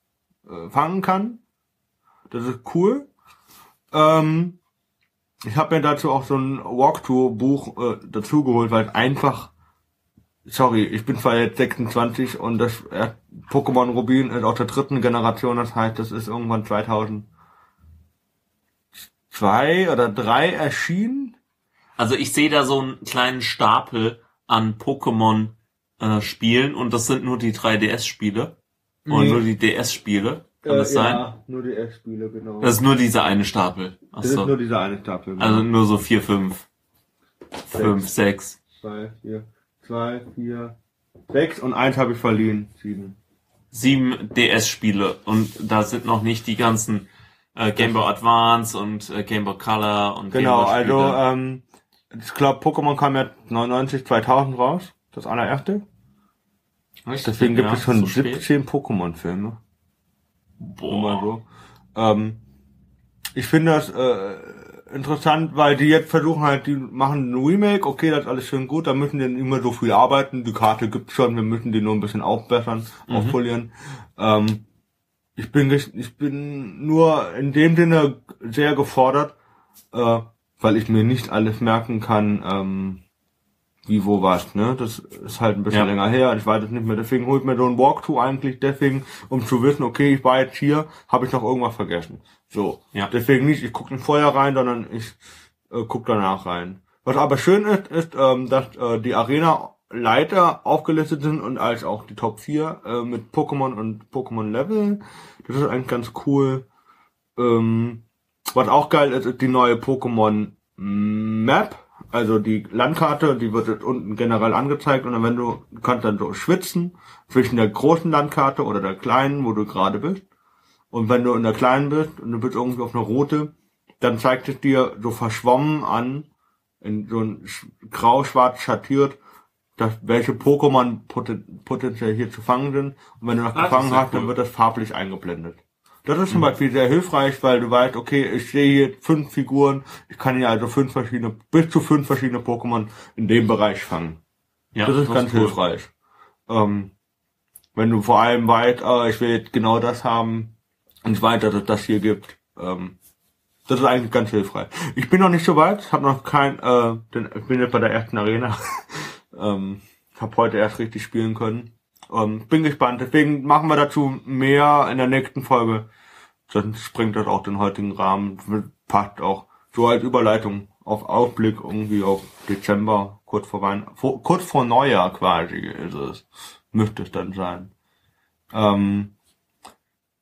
äh, fangen kann. Das ist cool. Ähm, ich habe mir dazu auch so ein Walkthrough-Buch äh, dazu geholt, weil einfach, sorry, ich bin zwar jetzt 26 und das äh, Pokémon Rubin ist aus der dritten Generation, das heißt, das ist irgendwann 2002 oder 3 erschienen. Also ich sehe da so einen kleinen Stapel an Pokémon äh, Spielen und das sind nur die 3DS-Spiele. Oder Nee. nur die DS-Spiele. Kann das sein? Ja, nur die S-Spiele, genau. Das ist nur dieser eine Stapel. das ist Achso. nur dieser eine Stapel. genau. Also nur so vier, fünf. Fünf, sechs. zwei, vier, zwei, vier, sechs und eins habe ich verliehen. Sieben. Sieben DS-Spiele. Und da sind noch nicht die ganzen äh, Game Boy Advance und äh, Game Boy Color und Genau, Game Boy also Spiele. ähm, ich glaube, Pokémon kam ja 99, 2000 raus. Das allererste. Richtig, Deswegen gibt ja, es schon so spät. 17 Pokémon-Filme. Boah. so. Ähm, ich finde das äh, interessant, weil die jetzt versuchen halt, die machen ein Remake, okay, das ist alles schön gut, da müssen die nicht mehr so viel arbeiten, die Karte gibt's schon, wir müssen die nur ein bisschen aufbessern, Mhm. aufpolieren. Ähm, ich bin ich bin nur in dem Sinne sehr gefordert, äh, weil ich mir nicht alles merken kann, ähm, wie, wo, was, ne? Das ist halt ein bisschen Ja. länger her, ich weiß es nicht mehr. Deswegen holt mir so ein Walkthrough eigentlich deswegen, um zu wissen, okay, ich war jetzt hier, habe ich noch irgendwas vergessen. So. Ja. Deswegen nicht, ich gucke nicht vorher rein, sondern ich äh, gucke danach rein. Was aber schön ist, ist, ähm, dass äh, die Arena-Leiter aufgelistet sind und als auch die Top 4 äh, mit Pokémon und Pokémon-Level. Das ist eigentlich ganz cool. Ähm, was auch geil ist, ist die neue Pokémon Map. Also die Landkarte, die wird jetzt unten generell angezeigt und dann wenn du, kannst dann so schwitzen zwischen der großen Landkarte oder der kleinen, wo du gerade bist. Und wenn du in der kleinen bist und du bist irgendwie auf einer rote, dann zeigt es dir so verschwommen an, in so ein sch- grau-schwarz schattiert, dass welche Pokémon poten, potenziell hier zu fangen sind. Und wenn du das Ah, gefangen hast, dann cool. wird das farblich eingeblendet. Das ist zum Beispiel sehr hilfreich, weil du weißt, okay, ich sehe hier fünf Figuren, ich kann hier also fünf verschiedene, bis zu fünf verschiedene Pokémon in dem Bereich fangen. Ja, das ist ganz cool. hilfreich. Ähm, wenn du vor allem weißt, ah, ich will jetzt genau das haben und ich weiß, dass es das hier gibt. Ähm, das ist eigentlich ganz hilfreich. Ich bin noch nicht so weit, habe noch kein, äh, denn ich bin jetzt bei der ersten Arena. ähm, habe heute erst richtig spielen können. Ähm, bin gespannt. Deswegen machen wir dazu mehr in der nächsten Folge. Sonst springt das auch den heutigen Rahmen. Passt auch so als Überleitung auf Ausblick irgendwie auf Dezember, kurz vor Weihnachten, vor, kurz vor Neujahr quasi ist es. Müsste es dann sein. Ähm,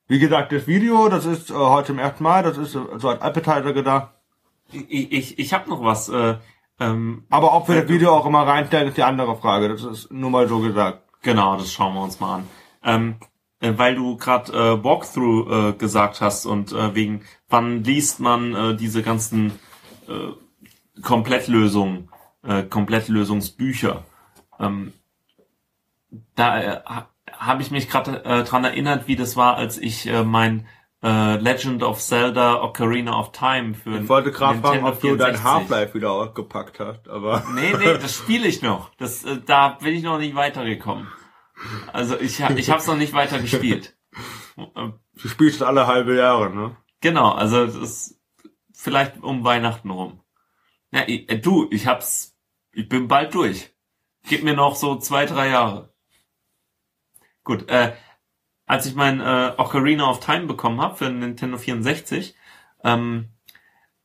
wie gesagt, das Video, das ist äh, heute im ersten Mal, das ist äh, so als Appetizer gedacht. Ich, ich, ich habe noch was. Äh, ähm, Aber ob wir das Video auch immer reinstellen, ist die andere Frage. Das ist nur mal so gesagt. Genau, das schauen wir uns mal an. Ähm, äh, weil du gerade äh, Walkthrough äh, gesagt hast und äh, wegen wann liest man äh, diese ganzen äh, Komplettlösungen, Komplettlösungsbücher. Ähm, da ha, habe ich mich gerade dran erinnert, wie das war, als ich mein äh, Legend of Zelda Ocarina of Time für Ich wollte gerade fragen, ob du dein 64. Half-Life wieder ausgepackt hast, aber Nee, nee, das spiele ich noch. Das, äh, da bin ich noch nicht weitergekommen. Also ich, ha- ich habe es noch nicht weiter gespielt. Du spielst alle halbe Jahre, ne? Genau, also das ist vielleicht um Weihnachten rum. Ja, ich, äh, du, ich hab's, ich bin bald durch. Gib mir noch so zwei, drei Jahre. Gut, äh, als ich mein äh, Ocarina of Time bekommen habe für den Nintendo 64, ähm,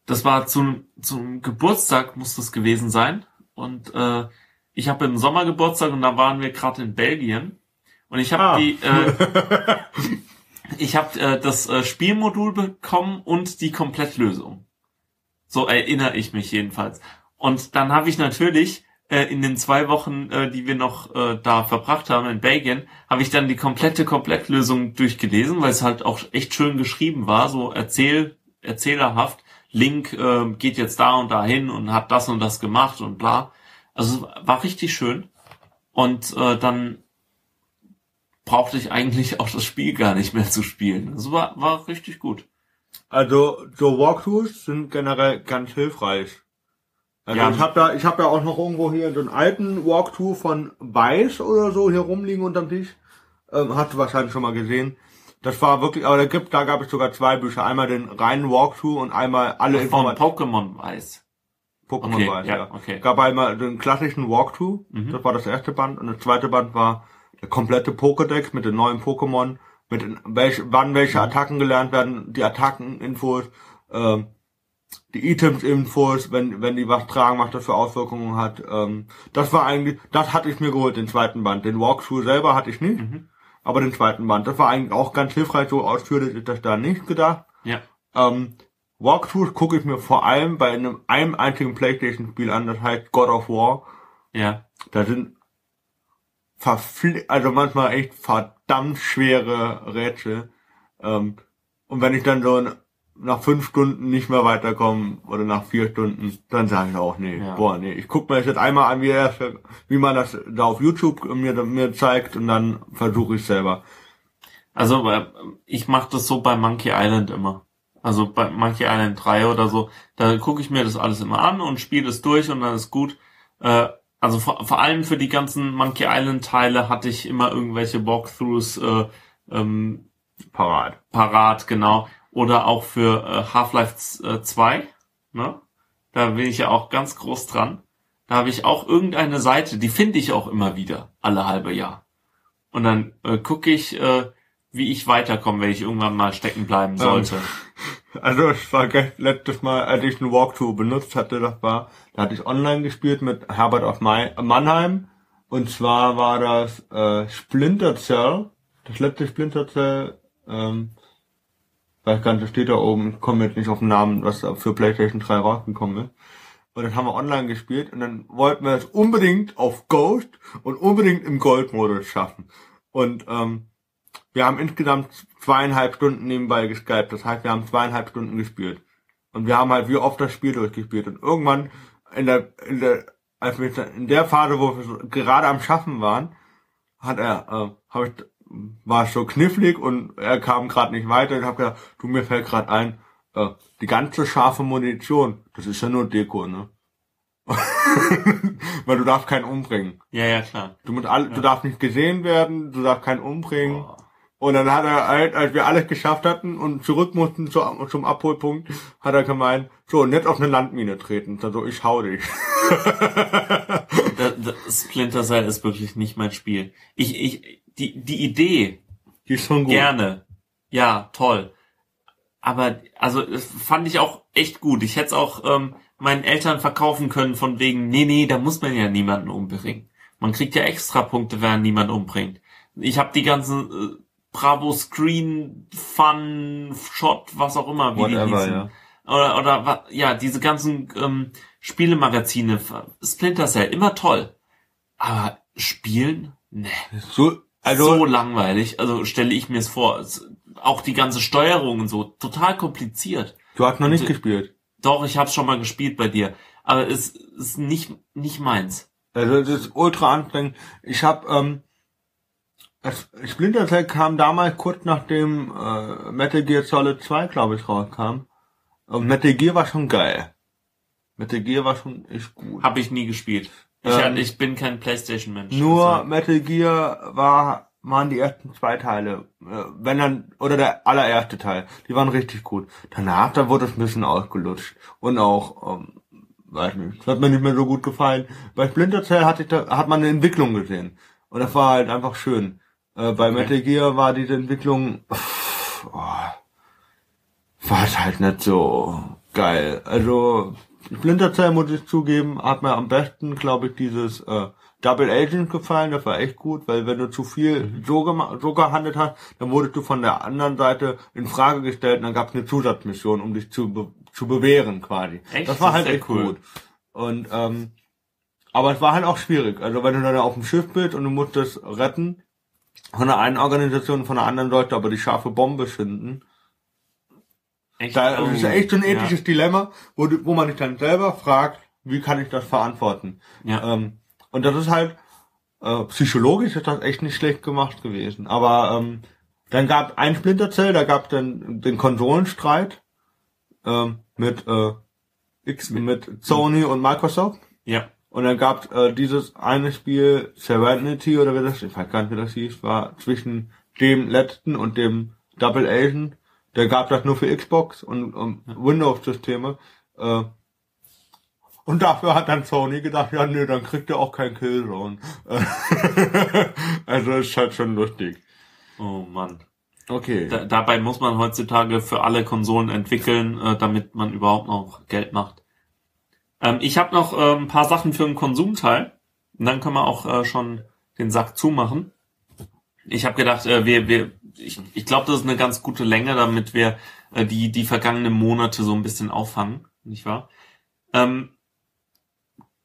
das war zum, zum Geburtstag muss das gewesen sein. Und äh, ich habe im Sommer Geburtstag und da waren wir gerade in Belgien. Und ich habe Ah. die, äh, ich habe äh, das äh, Spielmodul bekommen und die Komplettlösung. So erinnere ich mich jedenfalls. Und dann habe ich natürlich äh, in den zwei Wochen, äh, die wir noch äh, da verbracht haben in Belgien, habe ich dann die komplette Komplettlösung durchgelesen, weil es halt auch echt schön geschrieben war, so erzähl, erzählerhaft. Link äh, geht jetzt da und da hin und hat das und das gemacht und bla. Also war richtig schön. Und äh, dann brauchte ich eigentlich auch das Spiel gar nicht mehr zu spielen. Es war, war richtig gut. Also so Walkthroughs sind generell ganz hilfreich. Also Ja. ich habe da, ich habe ja auch noch irgendwo hier so einen alten Walkthrough von Weiß oder so hier rumliegen unterm Tisch. Ähm, hast du wahrscheinlich schon mal gesehen. Das war wirklich, aber da gibt, da gab es sogar zwei Bücher. Einmal den reinen Walkthrough und einmal alle Von Informationen. Pokémon weiß. Pokémon Okay, Weiß, ja, ja. okay. Gab einmal den klassischen Walkthrough. Mhm. Das war das erste Band. Und das zweite Band war der komplette Pokédex mit den neuen Pokémon, mit den, welch, wann welche Mhm. Attacken gelernt werden, die Attackeninfos, ähm, die Items-Infos, wenn, wenn die was tragen, was das für Auswirkungen hat. Ähm, das war eigentlich, das hatte ich mir geholt, den zweiten Band. Den Walkthrough selber hatte ich nicht, Mhm. aber den zweiten Band. Das war eigentlich auch ganz hilfreich, so ausführlich ist das da nicht gedacht. Ja. Ähm, Walkthroughs gucke ich mir vor allem bei einem, einem einzigen Playstation-Spiel an, das heißt God of War. Ja. Da sind verfli also manchmal echt verdammt schwere Rätsel. Ähm, und wenn ich dann so nach fünf Stunden nicht mehr weiterkomme oder nach vier Stunden, dann sage ich auch, nee, Ja. boah, nee, ich gucke mir das jetzt einmal an, wie, er, wie man das da auf YouTube mir, mir zeigt und dann versuche ich selber. Also äh, ich mache das so bei Monkey Island immer. Also bei Monkey Island 3 oder so, da gucke ich mir das alles immer an und spiele es durch und dann ist gut. Äh, also vor, vor allem für die ganzen Monkey Island Teile hatte ich immer irgendwelche Walkthroughs äh, ähm, Parat. parat, genau. Oder auch für äh, Half-Life äh, 2, ne? Da bin ich ja auch ganz groß dran. Da habe ich auch irgendeine Seite, die finde ich auch immer wieder, alle halbe Jahr. Und dann äh, gucke ich, äh, wie ich weiterkomme, wenn ich irgendwann mal stecken bleiben sollte. Also es war letztes Mal, als ich einen Walkthrough benutzt hatte, das war, da hatte ich online gespielt mit Herbert of Mai- Mannheim. Und zwar war das äh, Splinter Cell, das letzte Splinter Cell, ähm, das steht da oben, ich komme jetzt nicht auf den Namen, was für PlayStation 3 rausgekommen ist. Und dann haben wir online gespielt und dann wollten wir es unbedingt auf Ghost und unbedingt im Gold-Modus schaffen. Und ähm, wir haben insgesamt zweieinhalb Stunden nebenbei geskypt. Das heißt, wir haben zweieinhalb Stunden gespielt. Und wir haben halt wie oft das Spiel durchgespielt. Und irgendwann in der, in der, als wir in der Phase, wo wir gerade am Schaffen waren, hat er, äh, hab ich, war so knifflig und er kam gerade nicht weiter. Ich habe gedacht, du mir fällt gerade ein, äh, die ganze scharfe Munition, das ist ja nur Deko, ne? Weil du darfst keinen umbringen. Ja, ja, klar. Du musst alle, du darfst nicht gesehen werden, du darfst keinen umbringen. Boah. Und dann hat er halt, als wir alles geschafft hatten und zurück mussten zu, zum Abholpunkt, hat er gemeint, so, nicht auf eine Landmine treten. Also ich hau dich. Da, da, Splinter Cell ist wirklich nicht mein Spiel. Ich, ich, die, die Idee, Die ist schon gut. gerne. Ja, toll. Aber, also, das fand ich auch echt gut. Ich hätte es auch ähm, meinen Eltern verkaufen können von wegen, nee, nee, da muss man ja niemanden umbringen. Man kriegt ja extra Punkte, wenn man niemanden umbringt. Ich habe die ganzen äh, Bravo Screen, Fun, Shot, was auch immer, wie die Whatever, hießen. ja. Oder, oder ja, diese ganzen ähm, Spielemagazine, Splinter Cell, immer toll. Aber spielen? Nee. So, also, so langweilig. Also stelle ich mir es vor. Es, auch die ganze Steuerung und so, total kompliziert. du hast noch nicht Und- gespielt. Doch, ich habe schon mal gespielt bei dir. Aber es ist nicht, nicht meins. Also, das ist ultra anstrengend. Ich hab, ähm, das Splinter Cell kam damals kurz nachdem äh, Metal Gear Solid 2, glaube ich, rauskam. Und Metal Gear war schon geil. Metal Gear war schon echt gut. Habe ich nie gespielt. Ich, Ähm, ich bin kein Playstation-Mensch. Nur Also, Metal Gear war, waren die ersten zwei Teile. Äh, Wenn dann, oder der allererste Teil. Die waren richtig gut. Danach, da wurde es ein bisschen ausgelutscht. Und auch, ähm, weiß nicht, das hat mir nicht mehr so gut gefallen. Bei Splinter Cell hatte ich da, hat man eine Entwicklung gesehen. Und das war halt einfach schön. Äh, bei Okay. Metal Gear war diese Entwicklung, pff, oh, war es halt nicht so geil. Also, Splinter Cell, muss ich zugeben, hat mir am besten, glaube ich, dieses äh, Double Agent gefallen. Das war echt gut, weil wenn du zu viel so, so gehandelt hast, dann wurdest du von der anderen Seite in Frage gestellt und dann gab es eine Zusatzmission, um dich zu, be zu bewähren quasi. Echt? Das war Das halt echt cool. gut. Und ähm, aber es war halt auch schwierig. Also wenn du dann auf dem Schiff bist und du musstest retten von der einen Organisation, von der anderen Seite aber die scharfe Bombe finden, echt, da oh, das ist echt so ein ja. ethisches Dilemma, wo, du, wo man sich dann selber fragt, wie kann ich das verantworten? Ja. Ähm, und das ist halt, äh, psychologisch ist das echt nicht schlecht gemacht gewesen. Aber ähm, dann gab ein Splinterzell, da gab dann den Konsolenstreit ähm, mit, äh, X, mit Sony und Microsoft. ja. Und dann gab äh, dieses eine Spiel, Serenity oder wie das, ich weiß gar nicht, wie das hieß, war zwischen dem letzten und dem Double Agent. Der gab das nur für Xbox und, und Windows-Systeme. Äh, und dafür hat dann Sony gedacht, ja nö, dann kriegt er auch kein Killzone. also ist halt schon lustig. Oh Mann. Okay. Da, dabei muss man heutzutage für alle Konsolen entwickeln, äh, damit man überhaupt noch Geld macht. Ähm, ich habe noch äh, ein paar Sachen für den Konsumteil. Und dann können wir auch äh, schon den Sack zumachen. Ich habe gedacht, äh, wir, wir, ich, ich glaube, das ist eine ganz gute Länge, damit wir äh, die, die vergangenen Monate so ein bisschen auffangen, nicht wahr? Ähm,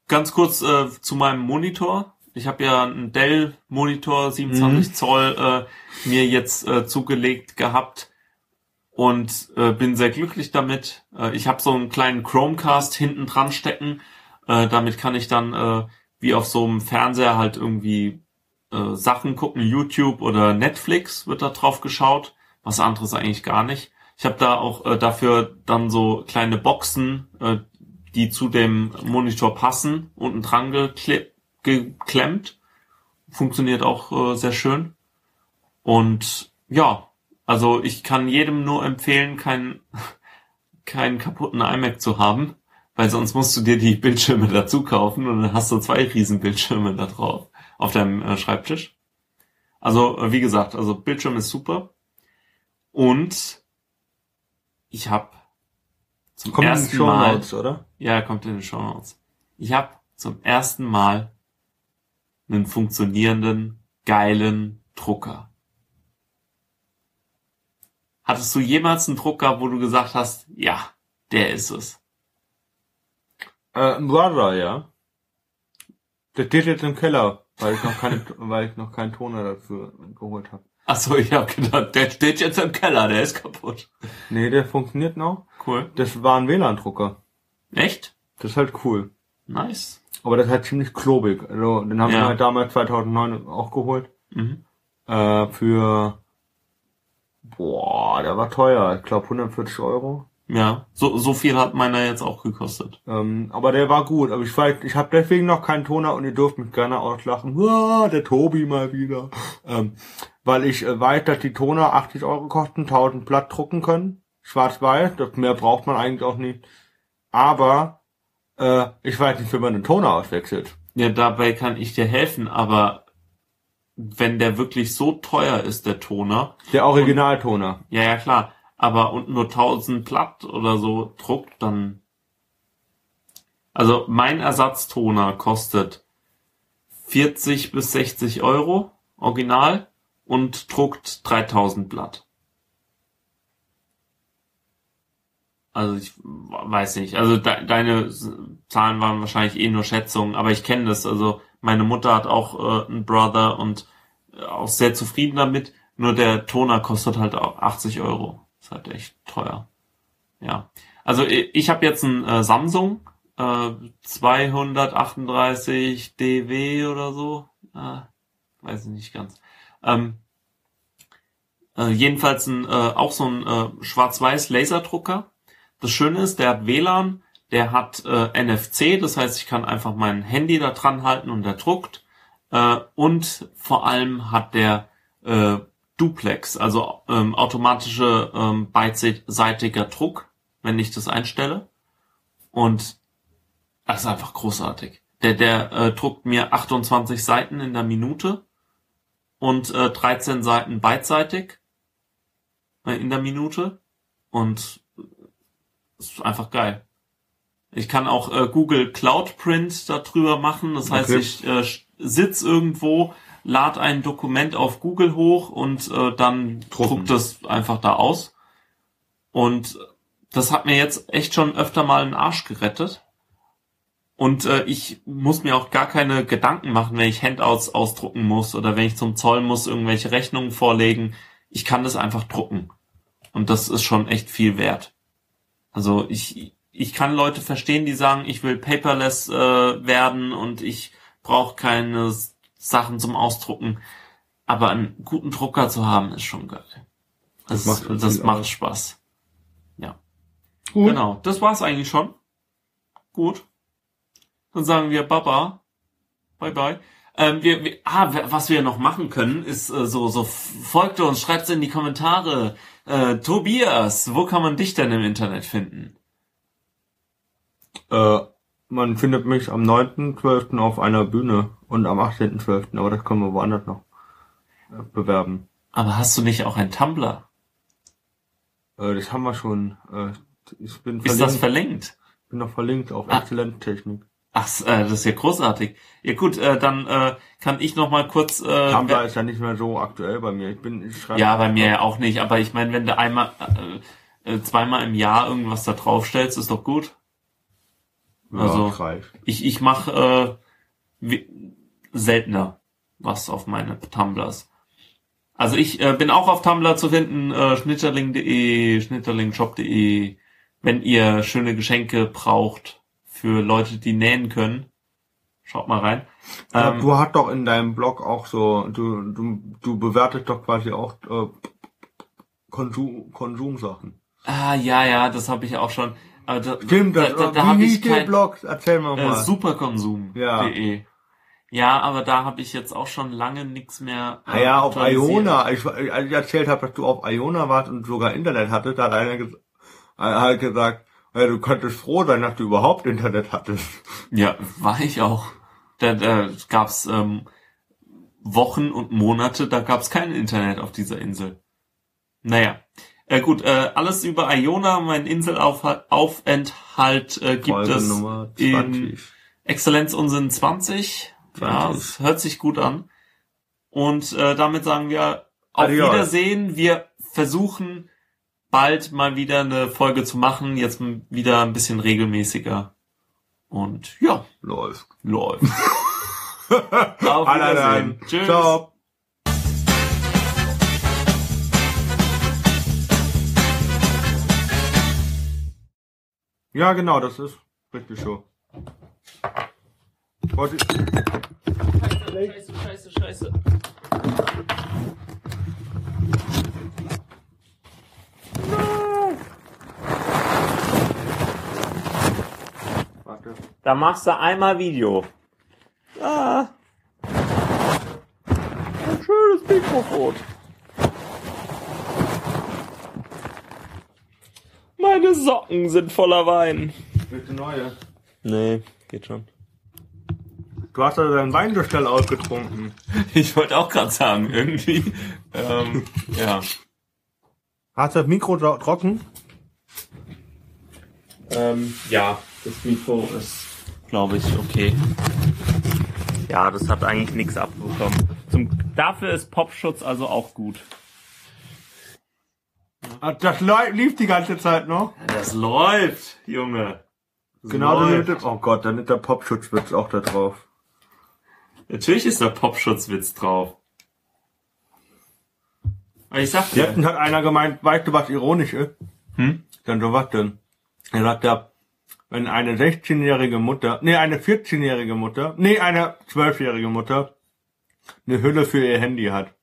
ganz kurz äh, zu meinem Monitor. Ich habe ja einen Dell-Monitor 27 Mhm. Zoll äh, mir jetzt äh, zugelegt gehabt und äh, bin sehr glücklich damit. Äh, ich habe so einen kleinen Chromecast hinten dran stecken. Äh, damit kann ich dann äh, wie auf so einem Fernseher halt irgendwie äh, Sachen gucken, YouTube oder Netflix wird da drauf geschaut. Was anderes eigentlich gar nicht. Ich habe da auch äh, dafür dann so kleine Boxen, äh, die zu dem Monitor passen, unten dran gekle geklemmt. Funktioniert auch äh, sehr schön. Und ja, also ich kann jedem nur empfehlen, keinen keinen kaputten iMac zu haben, weil sonst musst du dir die Bildschirme dazu kaufen und dann hast du zwei riesen Bildschirme da drauf auf deinem äh, Schreibtisch. Also äh, wie gesagt, also Bildschirm ist super und ich habe zum Kommt in die ersten Show Mal Notes, oder? ja, kommt in den Show Notes. Ich habe zum ersten Mal einen funktionierenden, geilen Drucker. Hattest du jemals einen Drucker, wo du gesagt hast, ja, der ist es? Äh, ein Brother, ja. Der steht jetzt im Keller, weil ich noch keine, weil ich noch keinen Toner dafür geholt habe. Achso, ich habe gedacht, der steht jetzt im Keller, der ist kaputt. Nee, der funktioniert noch. Cool. Das war ein WLAN-Drucker. Echt? Das ist halt cool. Nice. Aber das ist halt ziemlich klobig. Also, den haben Ja. wir halt damals 2009 auch geholt. Mhm. Äh, für, boah, der war teuer. Ich glaube 140 Euro. Ja, so, so viel hat meiner jetzt auch gekostet. Ähm, aber der war gut. Aber ich weiß, ich habe deswegen noch keinen Toner und ihr dürft mich gerne auslachen. Uah, der Tobi mal wieder. Ähm, weil ich äh, weiß, dass die Toner 80 Euro kosten, 1000 Blatt drucken können. Schwarz-Weiß, das mehr braucht man eigentlich auch nicht. Aber äh, ich weiß nicht, wie man den Toner auswechselt. Ja, dabei kann ich dir helfen, aber wenn der wirklich so teuer ist, der Toner, Der Originaltoner. ja, ja, klar, aber und nur 1000 Platt oder so druckt, dann, also mein Ersatztoner kostet 40 bis 60 Euro, original, und druckt 3000 Blatt. Also ich weiß nicht. Also de deine Zahlen waren wahrscheinlich eh nur Schätzungen, aber ich kenne das. Also meine Mutter hat auch äh, einen Brother und äh, auch sehr zufrieden damit. Nur der Toner kostet halt auch 80 Euro. Ist halt echt teuer. Ja. Also ich, habe jetzt einen äh, Samsung äh, 238 DW oder so. Äh, weiß ich nicht ganz. Ähm, äh, jedenfalls ein, äh, auch so ein äh, schwarz-weiß Laserdrucker. Das Schöne ist, der hat WLAN, der hat äh, NFC, das heißt, ich kann einfach mein Handy da dran halten und der druckt. Äh, und vor allem hat der äh, Duplex, also ähm, automatische ähm, beidseitiger Druck, wenn ich das einstelle. Und das ist einfach großartig. Der, der äh, druckt mir 28 Seiten in der Minute und äh, 13 Seiten beidseitig äh, in der Minute. Und das ist einfach geil. Ich kann auch äh, Google Cloud Print darüber machen. Das heißt, Okay. ich äh, sitz irgendwo, lad ein Dokument auf Google hoch und äh, dann Drucken. druckt das einfach da aus. Und das hat mir jetzt echt schon öfter mal einen Arsch gerettet. Und äh, ich muss mir auch gar keine Gedanken machen, wenn ich Handouts ausdrucken muss oder wenn ich zum Zoll muss, irgendwelche Rechnungen vorlegen. Ich kann das einfach drucken. Und das ist schon echt viel wert. Also ich, ich kann Leute verstehen, die sagen, ich will paperless äh, werden und ich brauche keine Sachen zum Ausdrucken. Aber einen guten Drucker zu haben, ist schon geil. Das, Das macht das macht. Spaß. Ja. Gut. Genau, das war's eigentlich schon. Gut. Dann sagen wir Baba. Bye bye. Ähm, wir, wir, ah, was wir noch machen können, ist äh, so, so folgt uns, schreibt's in die Kommentare. Äh, Tobias, wo kann man dich denn im Internet finden? Äh, man findet mich am 9.12. auf einer Bühne und am 18.12., aber das können wir woanders noch äh, bewerben. Aber hast du nicht auch ein Tumblr? Äh, das haben wir schon. Äh, ich bin Ist das verlinkt, verlinkt? bin noch verlinkt auf Ah. Exzellenttechnik. Ach, äh, das ist ja großartig. Ja gut, äh, dann äh, kann ich noch mal kurz. Äh, Tumblr ist ja nicht mehr so aktuell bei mir. Ich bin, ich. Ja, bei mir ja auch nicht. Aber ich meine, wenn du einmal, äh, zweimal im Jahr irgendwas da draufstellst, ist doch gut. Ja, also- reicht. Ich, ich mache äh, seltener was auf meine Tumblrs. Also ich äh, bin auch auf Tumblr zu finden, äh, schnitterling.de, schnitterlingshop.de. Wenn ihr schöne Geschenke braucht für Leute, die nähen können, schaut mal rein. Ja, Ähm, du hast doch in deinem Blog auch so, du, du, du bewertest doch quasi auch äh, Konsum, Konsumsachen. ah, ja, ja, das habe ich auch schon. Aber da, Stimmt, da, das, da, da habe ich kein, Blog? Erzähl mal äh, mal. superkonsum.de. Ja. Ja, aber da habe ich jetzt auch schon lange nichts mehr. äh, Ah ja, auf. Iona. Ich, als ich erzählt habe, dass du auf Iona warst und sogar Internet hattest, hat einer ges hat gesagt, ja, du könntest froh sein, dass du überhaupt Internet hattest. Ja, war ich auch. Da, da gab's ähm, Wochen und Monate, da gab's kein Internet auf dieser Insel. Naja. Äh, gut, äh, alles über Iona, mein Inselaufenthalt äh, gibt Folge es Nummer in 20. Exzellenz Unsinn 20. Ja, 20. es hört sich gut an. Und äh, damit sagen wir auf Adios. Wiedersehen. Wir versuchen bald mal wieder eine Folge zu machen, jetzt wieder ein bisschen regelmäßiger. Und ja, Läuft. läuft. Auf Wiedersehen. dann. Tschüss. Ciao. Ja, genau, das ist richtig so. Warte, Scheiße, scheiße, scheiße. warte. Da machst du einmal Video. Ah. Ein schönes Mikrofon. Meine Socken sind voller Wein. Bitte neue. Nee, geht schon. Du hast also deinen Wein so schnell ausgetrunken. Ich wollte auch gerade sagen, irgendwie. Ähm, ja. Hast du das Mikro tro- trocken? Ähm, ja, das Mikro ist, glaube ich, okay. Ja, das hat eigentlich nichts abbekommen. Zum, dafür ist Popschutz also auch gut. Ah, Das li- lief die ganze Zeit noch. Das läuft, Junge. Das Genau, dann läuft. mit dem, oh Gott, dann ist der Popschutzwitz auch da drauf. Natürlich ist der Popschutzwitz drauf. Aber ich sag dir, Letztens hat einer gemeint, weißt du, was ironisch ist? Hm? Dann so was denn? Er sagt ja, wenn eine 16-jährige Mutter, nee, eine 14-jährige Mutter, nee, eine 12-jährige Mutter eine Hülle für ihr Handy hat.